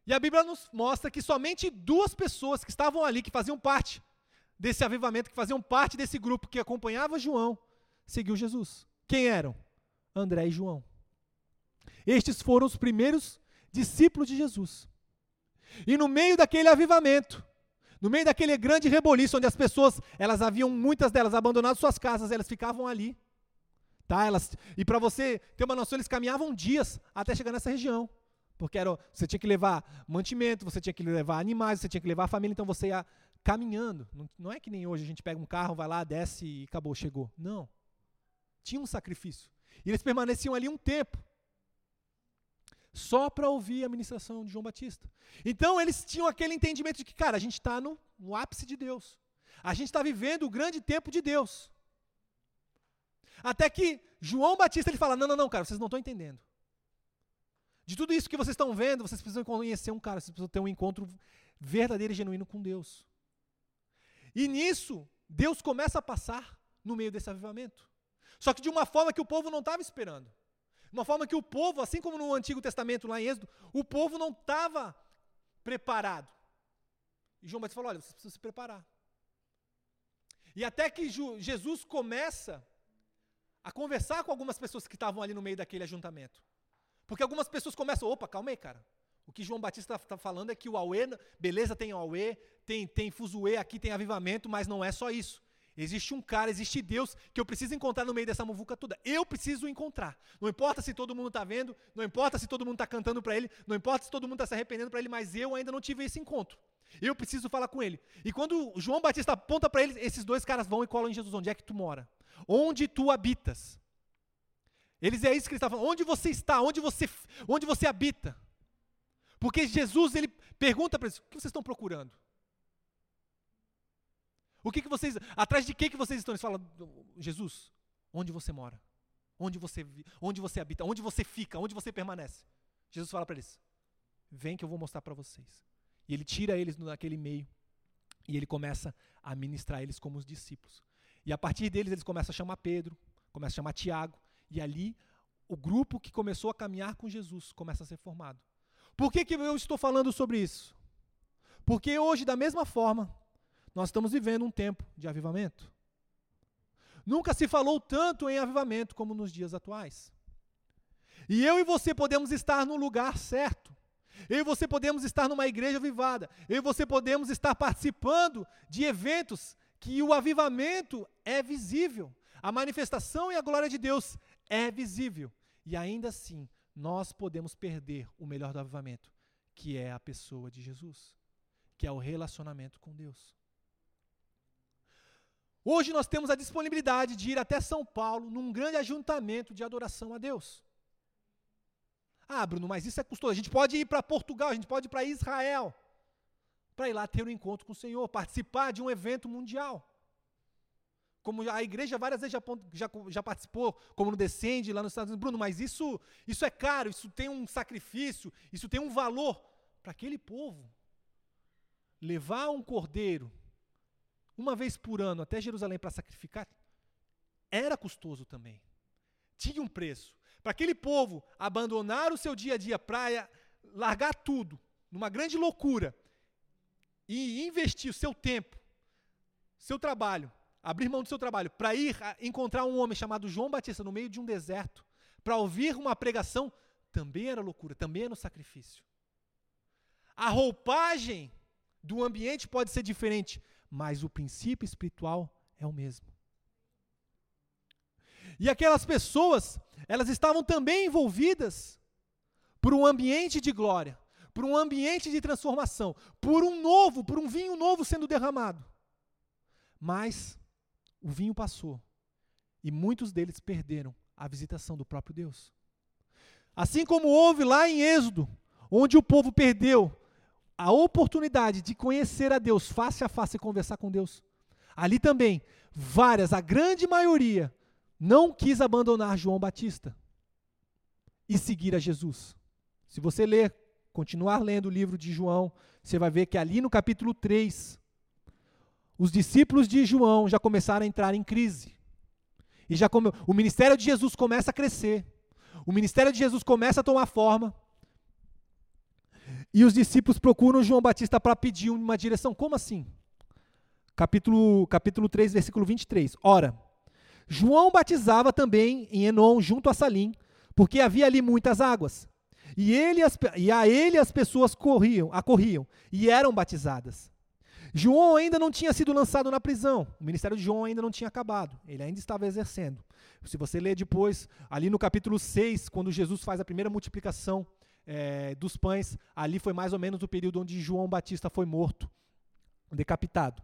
E a Bíblia nos mostra que somente duas pessoas que estavam ali, que faziam parte desse avivamento, que faziam parte desse grupo que acompanhava João, seguiu Jesus. Quem eram? André e João. Estes foram os primeiros discípulos de Jesus. E no meio daquele avivamento, no meio daquele grande reboliço, onde as pessoas, elas haviam, muitas delas, abandonado suas casas, elas ficavam ali. Tá? Elas, e para você ter uma noção, eles caminhavam dias até chegar nessa região. Porque era, você tinha que levar mantimento, você tinha que levar animais, você tinha que levar a família, então você ia caminhando. Não, não é que nem hoje a gente pega um carro, vai lá, desce e acabou, chegou. Não. Tinha um sacrifício. E eles permaneciam ali um tempo. Só para ouvir a ministração de João Batista. Então eles tinham aquele entendimento de que, cara, a gente está no, no ápice de Deus. A gente está vivendo o grande tempo de Deus. Até que João Batista ele fala: não, não, não, cara, vocês não estão entendendo. De tudo isso que vocês estão vendo, vocês precisam conhecer um cara, vocês precisam ter um encontro verdadeiro e genuíno com Deus. E nisso, Deus começa a passar no meio desse avivamento. Só que de uma forma que o povo não estava esperando. Uma forma que o povo, assim como no Antigo Testamento, lá em Êxodo, o povo não estava preparado. E João Batista falou: olha, vocês precisam se preparar. E até que Jesus começa a conversar com algumas pessoas que estavam ali no meio daquele ajuntamento. Porque algumas pessoas começam, opa, calma aí, cara. O que João Batista está tá falando é que o Aue, beleza, tem Aue, tem, tem Fuzuê, aqui tem avivamento, mas não é só isso. Existe um cara, existe Deus que eu preciso encontrar no meio dessa muvuca toda. Eu preciso encontrar. Não importa se todo mundo está vendo, não importa se todo mundo está cantando para ele, não importa se todo mundo está se arrependendo para ele, mas eu ainda não tive esse encontro. Eu preciso falar com ele. E quando João Batista aponta para ele, esses dois caras vão e colam em Jesus. Onde é que tu mora? Onde tu habitas? Eles é isso que ele está falando. Onde você está? Onde você, onde você habita? Porque Jesus ele pergunta para eles: o que vocês estão procurando? O que, que vocês. Atrás de que, que vocês estão? Eles falam: Jesus, onde você mora? Onde você, onde você habita? Onde você fica? Onde você permanece? Jesus fala para eles: Vem que eu vou mostrar para vocês. E ele tira eles naquele meio. E ele começa a ministrar eles como os discípulos. E a partir deles, eles começam a chamar Pedro, começam a chamar Tiago, e ali o grupo que começou a caminhar com Jesus começa a ser formado. Por que, que eu estou falando sobre isso? Porque hoje, da mesma forma, nós estamos vivendo um tempo de avivamento. Nunca se falou tanto em avivamento como nos dias atuais. E eu e você podemos estar no lugar certo. Eu e você podemos estar numa igreja avivada. Eu e você podemos estar participando de eventos que o avivamento é visível. A manifestação e a glória de Deus é visível. E ainda assim, nós podemos perder o melhor do avivamento, que é a pessoa de Jesus, que é o relacionamento com Deus. Hoje nós temos a disponibilidade de ir até São Paulo num grande ajuntamento de adoração a Deus. Ah, Bruno, mas isso é custoso. A gente pode ir para Portugal, a gente pode ir para Israel, para ir lá ter um encontro com o Senhor, participar de um evento mundial. Como a igreja várias vezes já, já, já participou, como no Descende lá nos Estados Unidos. Bruno, mas isso, isso é caro, isso tem um sacrifício, isso tem um valor para aquele povo. Levar um cordeiro uma vez por ano até Jerusalém para sacrificar era custoso também. Tinha um preço. Para aquele povo abandonar o seu dia a dia, praia, largar tudo, numa grande loucura, e investir o seu tempo, seu trabalho, abrir mão do seu trabalho, para ir encontrar um homem chamado João Batista no meio de um deserto, para ouvir uma pregação, também era loucura, também era um sacrifício. A roupagem do ambiente pode ser diferente, mas o princípio espiritual é o mesmo. E aquelas pessoas, elas estavam também envolvidas por um ambiente de glória, por um ambiente de transformação, por um novo, por um vinho novo sendo derramado. Mas o vinho passou e muitos deles perderam a visitação do próprio Deus. Assim como houve lá em Êxodo, onde o povo perdeu a oportunidade de conhecer a Deus face a face e conversar com Deus. Ali também, várias, a grande maioria, não quis abandonar João Batista e seguir a Jesus. Se você ler, continuar lendo o livro de João, você vai ver que ali no capítulo 3, os discípulos de João já começaram a entrar em crise. E já come, o ministério de Jesus começa a crescer. O ministério de Jesus começa a tomar forma. E os discípulos procuram João Batista para pedir uma direção. Como assim? Capítulo, capítulo 3, versículo 23. Ora, João batizava também em Enon, junto a Salim, porque havia ali muitas águas. E, ele, as, e a ele as pessoas corriam, acorriam e eram batizadas. João ainda não tinha sido lançado na prisão. O ministério de João ainda não tinha acabado. Ele ainda estava exercendo. Se você ler depois, ali no capítulo 6, quando Jesus faz a primeira multiplicação é, dos pães, ali foi mais ou menos o período onde João Batista foi morto, decapitado.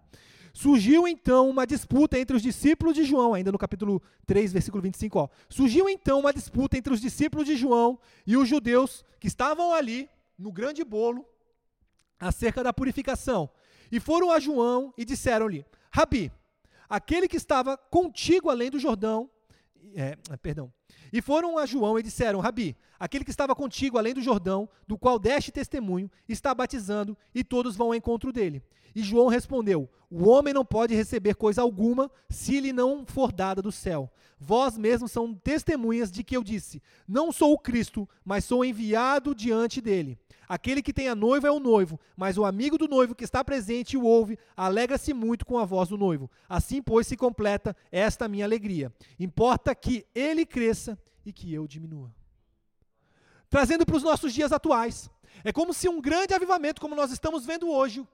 Surgiu então uma disputa entre os discípulos de João, ainda no capítulo 3, versículo 25. Ó. Surgiu então uma disputa entre os discípulos de João e os judeus que estavam ali, no grande bolo, acerca da purificação. E foram a João e disseram-lhe: Rabi, aquele que estava contigo além do Jordão, é, perdão, e foram a João e disseram: Rabi, aquele que estava contigo além do Jordão, do qual deste testemunho, está batizando, e todos vão ao encontro dele. E João respondeu: O homem não pode receber coisa alguma se lhe não for dada do céu. Vós mesmos são testemunhas de que eu disse: Não sou o Cristo, mas sou enviado diante dele. Aquele que tem a noiva é o noivo, mas o amigo do noivo que está presente e o ouve, alegra-se muito com a voz do noivo. Assim, pois, se completa esta minha alegria. Importa que ele cresça e que eu diminua. Trazendo para os nossos dias atuais. É como se um grande avivamento, como nós estamos vendo hoje,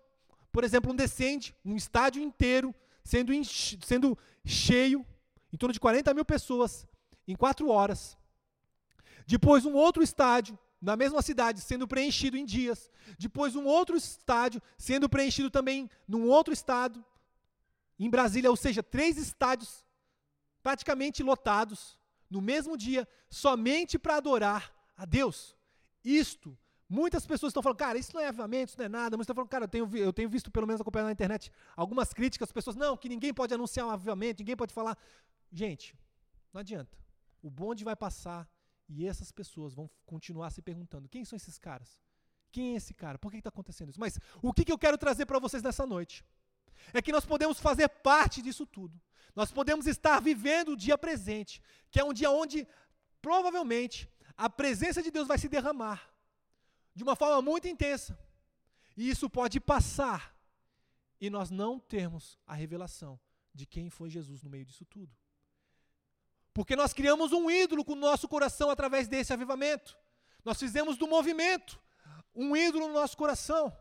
por exemplo, um descende, um estádio inteiro, sendo, sendo cheio, em torno de 40 mil pessoas, em quatro horas. Depois, um outro estádio, na mesma cidade, sendo preenchido em dias. Depois, um outro estádio sendo preenchido também num outro estado, em Brasília, ou seja, três estádios praticamente lotados no mesmo dia, somente para adorar a Deus. Isto, muitas pessoas estão falando, cara, isso não é avivamento, isso não é nada. Muitos estão falando, cara, eu tenho, eu tenho visto, pelo menos acompanhando na internet, algumas críticas, as pessoas, não, que ninguém pode anunciar um avivamento, ninguém pode falar. Gente, não adianta. O bonde vai passar, e essas pessoas vão continuar se perguntando: quem são esses caras? Quem é esse cara? Por que está acontecendo isso? Mas o que, que eu quero trazer para vocês nessa noite? É que nós podemos fazer parte disso tudo. Nós podemos estar vivendo o dia presente, que é um dia onde provavelmente a presença de Deus vai se derramar de uma forma muito intensa. E isso pode passar e nós não termos a revelação de quem foi Jesus no meio disso tudo. Porque nós criamos um ídolo com o nosso coração através desse avivamento. Nós fizemos do movimento um ídolo no nosso coração.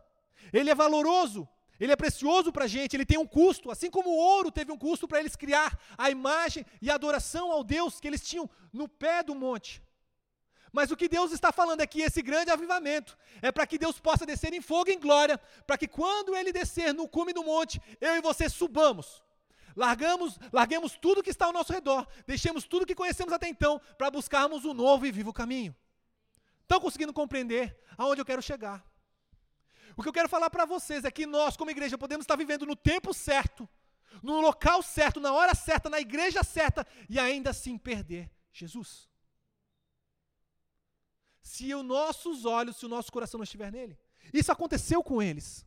Ele é valoroso, ele é precioso para a gente, ele tem um custo, assim como o ouro teve um custo para eles criar a imagem e a adoração ao Deus que eles tinham no pé do monte. Mas o que Deus está falando aqui, esse grande avivamento, é para que Deus possa descer em fogo e em glória, para que quando ele descer no cume do monte, eu e você subamos. Largamos, larguemos tudo que está ao nosso redor, deixemos tudo que conhecemos até então, para buscarmos o um novo e vivo caminho. Estão conseguindo compreender aonde eu quero chegar? O que eu quero falar para vocês é que nós, como igreja, podemos estar vivendo no tempo certo, no local certo, na hora certa, na igreja certa e ainda assim perder Jesus. Se os nossos olhos, se o nosso coração não estiver nele. Isso aconteceu com eles.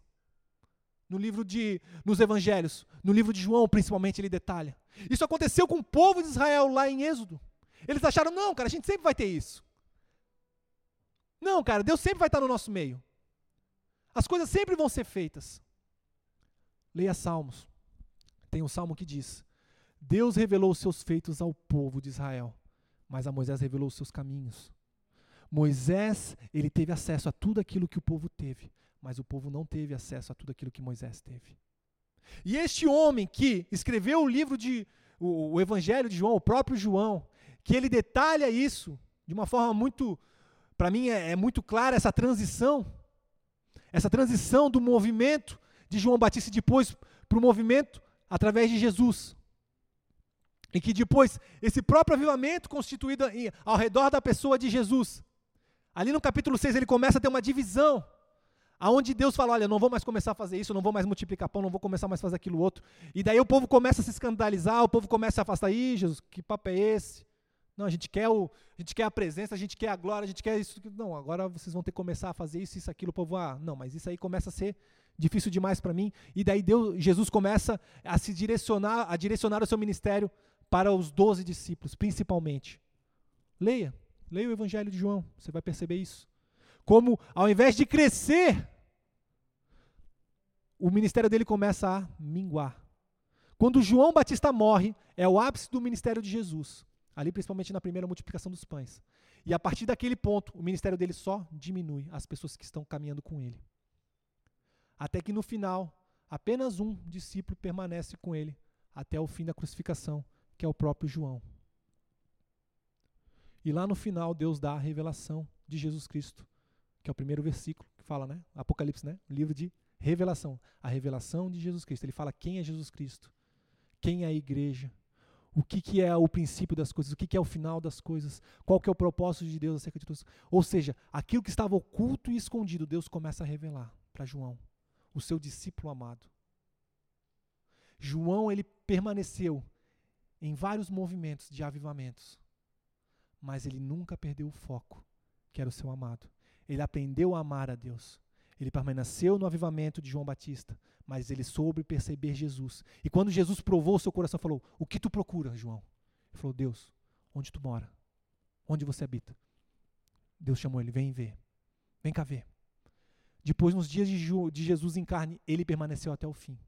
No livro de, nos evangelhos, no livro de João, principalmente, ele detalha. Isso aconteceu com o povo de Israel lá em Êxodo. Eles acharam, não, cara, a gente sempre vai ter isso. Não, cara, Deus sempre vai estar no nosso meio. As coisas sempre vão ser feitas. Leia Salmos. Tem um salmo que diz: Deus revelou os seus feitos ao povo de Israel, mas a Moisés revelou os seus caminhos. Moisés, ele teve acesso a tudo aquilo que o povo teve, mas o povo não teve acesso a tudo aquilo que Moisés teve. E este homem que escreveu o livro de o, o Evangelho de João, o próprio João, que ele detalha isso de uma forma muito, para mim é, é muito clara essa transição essa transição do movimento de João Batista depois para o movimento através de Jesus. E que depois, esse próprio avivamento constituído ao redor da pessoa de Jesus. Ali no capítulo 6 ele começa a ter uma divisão, aonde Deus fala, olha, não vou mais começar a fazer isso, não vou mais multiplicar pão, não vou começar mais a fazer aquilo outro. E daí o povo começa a se escandalizar, o povo começa a afastar, ih, Jesus, que papo é esse? Não, a gente quer o, a gente quer a presença, a gente quer a glória, a gente quer isso. Não, agora vocês vão ter que começar a fazer isso, isso, aquilo, o povo, ah, não, mas isso aí começa a ser difícil demais para mim. E daí Deus, Jesus começa a se direcionar, a direcionar o seu ministério para os doze discípulos, principalmente. Leia, leia o Evangelho de João, você vai perceber isso. Como ao invés de crescer, o ministério dele começa a minguar. Quando João Batista morre, é o ápice do ministério de Jesus ali principalmente na primeira multiplicação dos pães. E a partir daquele ponto, o ministério dele só diminui as pessoas que estão caminhando com ele. Até que no final, apenas um discípulo permanece com ele até o fim da crucificação, que é o próprio João. E lá no final, Deus dá a revelação de Jesus Cristo, que é o primeiro versículo que fala, né? Apocalipse, né? O livro de revelação. A revelação de Jesus Cristo. Ele fala quem é Jesus Cristo, quem é a igreja, o que, que é o princípio das coisas, o que, que é o final das coisas, qual que é o propósito de Deus acerca de tudo. Ou seja, aquilo que estava oculto e escondido, Deus começa a revelar para João, o seu discípulo amado. João, ele permaneceu em vários movimentos de avivamentos, mas ele nunca perdeu o foco, que era o seu amado. Ele aprendeu a amar a Deus. Ele permaneceu no avivamento de João Batista, mas ele soube perceber Jesus. E quando Jesus provou o seu coração, falou: O que tu procura, João? Ele falou: Deus, onde tu mora? Onde você habita? Deus chamou ele: Vem ver. Vem cá ver. Depois, nos dias de, Jesus em carne, ele permaneceu até o fim.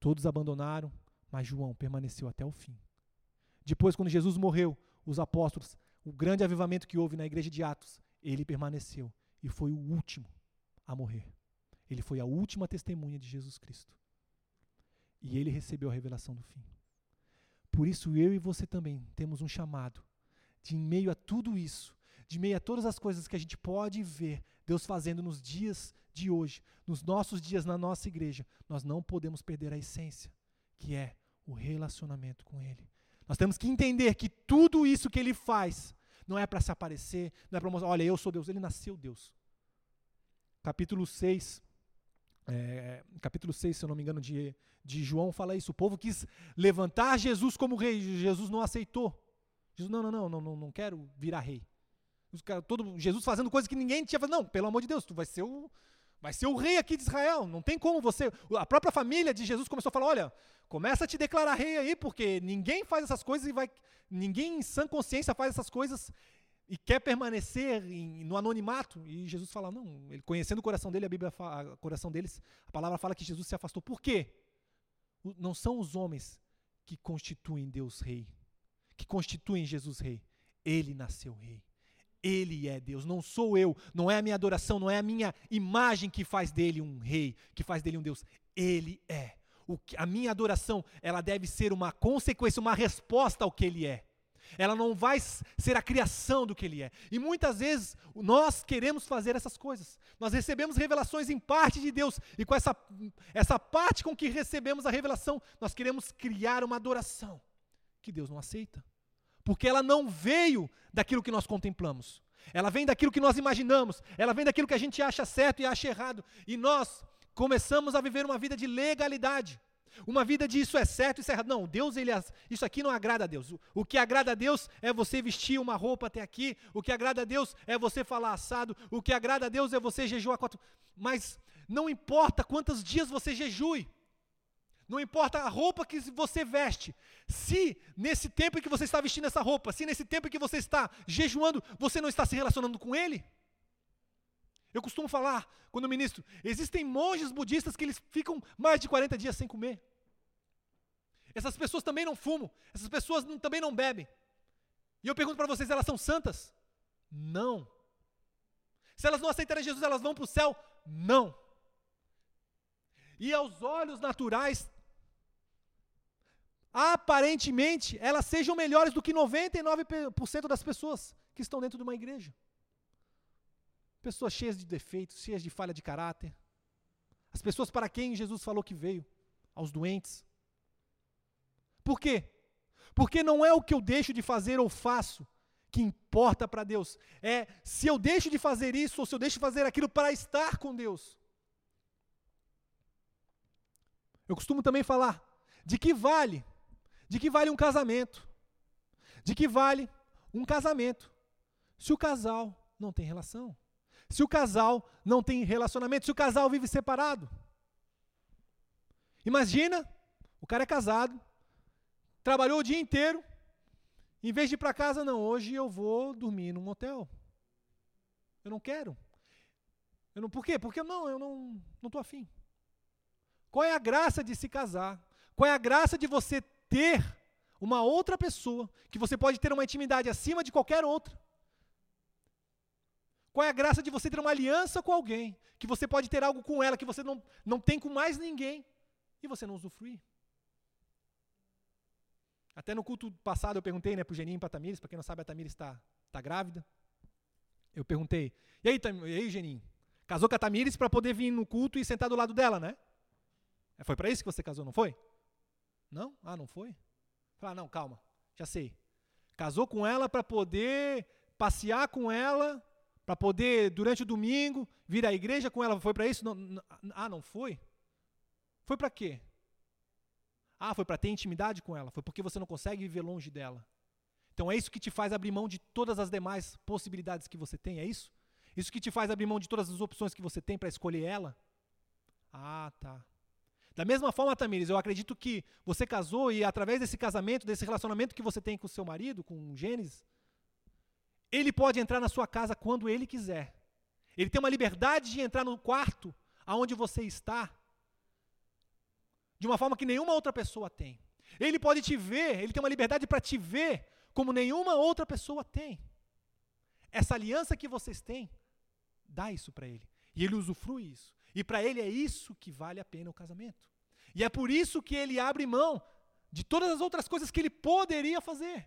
Todos abandonaram, mas João permaneceu até o fim. Depois, quando Jesus morreu, os apóstolos, o grande avivamento que houve na igreja de Atos, ele permaneceu e foi o último a morrer. Ele foi a última testemunha de Jesus Cristo. E ele recebeu a revelação do fim. Por isso eu e você também temos um chamado de em meio a tudo isso, de meio a todas as coisas que a gente pode ver Deus fazendo nos dias de hoje, nos nossos dias na nossa igreja, nós não podemos perder a essência, que é o relacionamento com Ele. Nós temos que entender que tudo isso que Ele faz não é para se aparecer, não é para mostrar, olha, eu sou Deus. Ele nasceu Deus. Capítulo 6, é, capítulo 6, se eu não me engano, de, de João, fala isso. O povo quis levantar Jesus como rei. Jesus não aceitou. Jesus, não, não, não, não, não, quero virar rei. Cara, todo, Jesus fazendo coisas que ninguém tinha falado. Não, pelo amor de Deus, tu vai ser o, Vai ser o rei aqui de Israel. Não tem como você. A própria família de Jesus começou a falar: olha, começa a te declarar rei aí, porque ninguém faz essas coisas e vai. Ninguém em sã consciência faz essas coisas e quer permanecer em, no anonimato. E Jesus fala: não, ele conhecendo o coração dele, a Bíblia fala, o coração deles, a palavra fala que Jesus se afastou. Por quê? Não são os homens que constituem Deus rei, que constituem Jesus rei. Ele nasceu rei. Ele é Deus, não sou eu, não é a minha adoração, não é a minha imagem que faz dele um rei, que faz dele um Deus. Ele é. Que, a minha adoração, ela deve ser uma consequência, uma resposta ao que ele é. Ela não vai ser a criação do que ele é. E muitas vezes nós queremos fazer essas coisas. Nós recebemos revelações em parte de Deus, e com essa, essa parte com que recebemos a revelação, nós queremos criar uma adoração que Deus não aceita porque ela não veio daquilo que nós contemplamos. Ela vem daquilo que nós imaginamos, ela vem daquilo que a gente acha certo e acha errado. E nós começamos a viver uma vida de legalidade. Uma vida de isso é certo, isso é errado. Não, Deus, ele, isso aqui não agrada a Deus. O, o que agrada a Deus é você vestir uma roupa até aqui. O que agrada a Deus é você falar assado. O que agrada a Deus é você jejuar quatro. Mas não importa quantos dias você jejue. Não importa a roupa que você veste. Se nesse tempo em que você está vestindo essa roupa, se nesse tempo em que você está jejuando, você não está se relacionando com ele? Eu costumo falar, quando ministro, existem monges budistas que eles ficam mais de 40 dias sem comer. Essas pessoas também não fumam, essas pessoas não, também não bebem. E eu pergunto para vocês, elas são santas? Não. Se elas não aceitarem Jesus, elas vão para o céu? Não. E aos olhos naturais, aparentemente, elas sejam melhores do que 99% das pessoas que estão dentro de uma igreja. Pessoas cheias de defeitos, cheias de falha de caráter. As pessoas para quem Jesus falou que veio, aos doentes. Por quê? Porque não é o que eu deixo de fazer ou faço que importa para Deus. É se eu deixo de fazer isso ou se eu deixo de fazer aquilo para estar com Deus. Eu costumo também falar de que vale de que vale um casamento? De que vale um casamento? Se o casal não tem relação. Se o casal não tem relacionamento, se o casal vive separado. Imagina, o cara é casado, trabalhou o dia inteiro, em vez de ir para casa, não, hoje eu vou dormir num hotel. Eu não quero. Eu não, por quê? Porque não, eu não estou afim. Qual é a graça de se casar? Qual é a graça de você ter uma outra pessoa, que você pode ter uma intimidade acima de qualquer outra. Qual é a graça de você ter uma aliança com alguém, que você pode ter algo com ela que você não, não tem com mais ninguém, e você não usufruir? Até no culto passado eu perguntei né, para o Geninho e para a Tamires, para quem não sabe, a Tamires está tá grávida. Eu perguntei, e aí, Tam, e aí Geninho? Casou com a Tamires para poder vir no culto e sentar do lado dela, né? Foi para isso que você casou, não foi? Não? Ah, não foi? Fala, não, calma, já sei. Casou com ela para poder passear com ela, para poder, durante o domingo, vir à igreja com ela. Foi para isso? Não, não, ah, não foi? Foi para quê? Ah, foi para ter intimidade com ela. Foi porque você não consegue viver longe dela. Então é isso que te faz abrir mão de todas as demais possibilidades que você tem, é isso? Isso que te faz abrir mão de todas as opções que você tem para escolher ela? Ah, tá. Da mesma forma, Tamires, eu acredito que você casou e através desse casamento, desse relacionamento que você tem com seu marido, com o Gênesis, ele pode entrar na sua casa quando ele quiser. Ele tem uma liberdade de entrar no quarto aonde você está, de uma forma que nenhuma outra pessoa tem. Ele pode te ver, ele tem uma liberdade para te ver como nenhuma outra pessoa tem. Essa aliança que vocês têm, dá isso para ele. E ele usufrui isso. E para ele é isso que vale a pena o casamento. E é por isso que ele abre mão de todas as outras coisas que ele poderia fazer.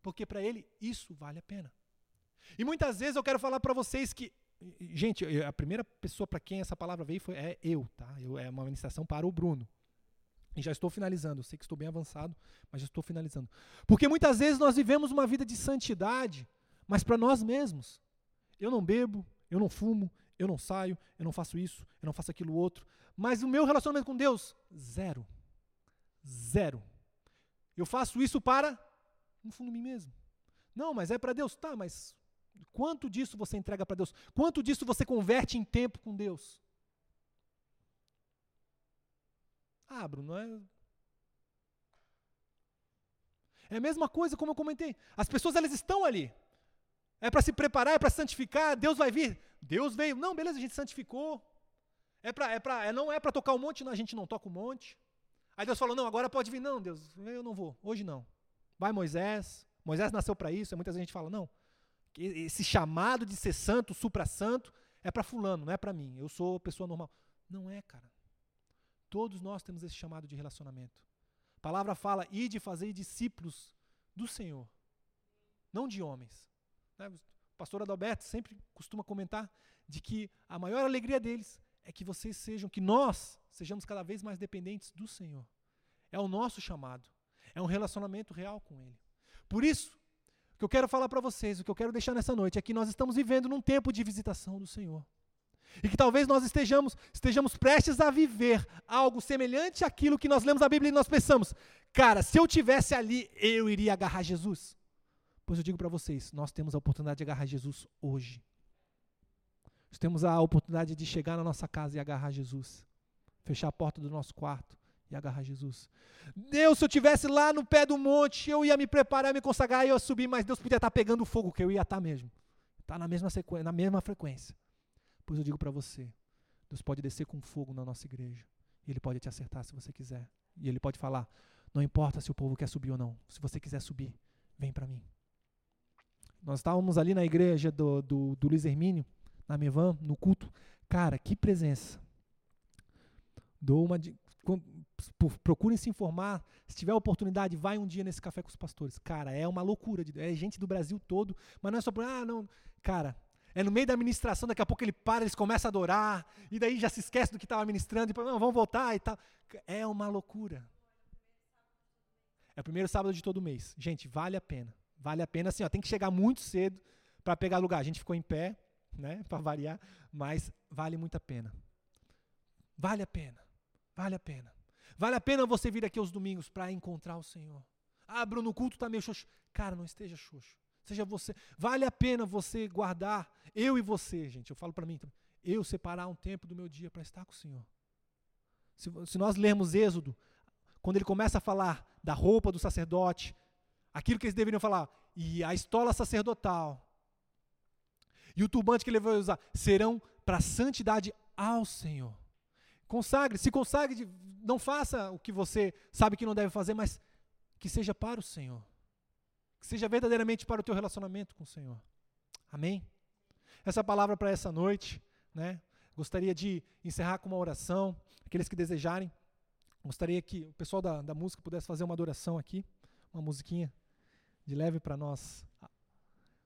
Porque para ele isso vale a pena. E muitas vezes eu quero falar para vocês que gente, a primeira pessoa para quem essa palavra veio foi é eu, tá? Eu, é uma ministração para o Bruno. E já estou finalizando. Sei que estou bem avançado, mas já estou finalizando. Porque muitas vezes nós vivemos uma vida de santidade, mas para nós mesmos. Eu não bebo, eu não fumo, eu não saio, eu não faço isso, eu não faço aquilo outro. Mas o meu relacionamento com Deus, zero. Zero. Eu faço isso para, no fundo, mim mesmo. Não, mas é para Deus. Tá, mas quanto disso você entrega para Deus? Quanto disso você converte em tempo com Deus? Ah, Bruno, é. É a mesma coisa como eu comentei. As pessoas elas estão ali. É para se preparar, é para santificar, Deus vai vir. Deus veio. Não, beleza, a gente santificou. É para é para é, não é para tocar o monte, não, a gente não toca o monte. Aí Deus falou: "Não, agora pode vir". Não, Deus, eu não vou. Hoje não. Vai Moisés. Moisés nasceu para isso. Muitas vezes a gente fala: "Não, esse chamado de ser santo, supra-santo, é para fulano, não é para mim. Eu sou pessoa normal". Não é, cara. Todos nós temos esse chamado de relacionamento. A palavra fala: "E de fazer discípulos do Senhor, não de homens". Né? O pastor Adalberto sempre costuma comentar de que a maior alegria deles é que vocês sejam, que nós sejamos cada vez mais dependentes do Senhor. É o nosso chamado. É um relacionamento real com Ele. Por isso, o que eu quero falar para vocês, o que eu quero deixar nessa noite é que nós estamos vivendo num tempo de visitação do Senhor. E que talvez nós estejamos, estejamos prestes a viver algo semelhante àquilo que nós lemos na Bíblia e nós pensamos, cara, se eu tivesse ali, eu iria agarrar Jesus. Pois eu digo para vocês, nós temos a oportunidade de agarrar Jesus hoje. Nós temos a oportunidade de chegar na nossa casa e agarrar Jesus. Fechar a porta do nosso quarto e agarrar Jesus. Deus, se eu tivesse lá no pé do monte, eu ia me preparar, me consagrar eu ia subir, mas Deus podia estar pegando fogo, que eu ia estar mesmo. Está na mesma sequência, na mesma frequência. Pois eu digo para você, Deus pode descer com fogo na nossa igreja. Ele pode te acertar se você quiser. E Ele pode falar, não importa se o povo quer subir ou não. Se você quiser subir, vem para mim. Nós estávamos ali na igreja do, do, do Luiz Hermínio, na Mevan, no culto. Cara, que presença. Dou uma. Procurem se informar. Se tiver oportunidade, vai um dia nesse café com os pastores. Cara, é uma loucura. É gente do Brasil todo. Mas não é só. Ah, não. Cara, é no meio da administração, daqui a pouco ele para, eles começam a adorar, e daí já se esquece do que estava ministrando, e não, vamos voltar e tal. É uma loucura. É o primeiro sábado de todo mês. Gente, vale a pena. Vale a pena, assim, ó, tem que chegar muito cedo para pegar lugar. A gente ficou em pé, né, para variar, mas vale muito a pena. Vale a pena. Vale a pena. Vale a pena você vir aqui aos domingos para encontrar o Senhor. Ah, Bruno, o culto está meio xoxo. Cara, não esteja xoxo. Seja você. Vale a pena você guardar, eu e você, gente. Eu falo para mim. Eu separar um tempo do meu dia para estar com o Senhor. Se, se nós lermos Êxodo, quando ele começa a falar da roupa do sacerdote, aquilo que eles deveriam falar, e a estola sacerdotal, e o turbante que ele vai usar serão para santidade ao Senhor. Consagre, se consagre, não faça o que você sabe que não deve fazer, mas que seja para o Senhor. Que seja verdadeiramente para o teu relacionamento com o Senhor. Amém? Essa palavra para essa noite, né? Gostaria de encerrar com uma oração. Aqueles que desejarem, gostaria que o pessoal da, da música pudesse fazer uma adoração aqui, uma musiquinha de leve para nós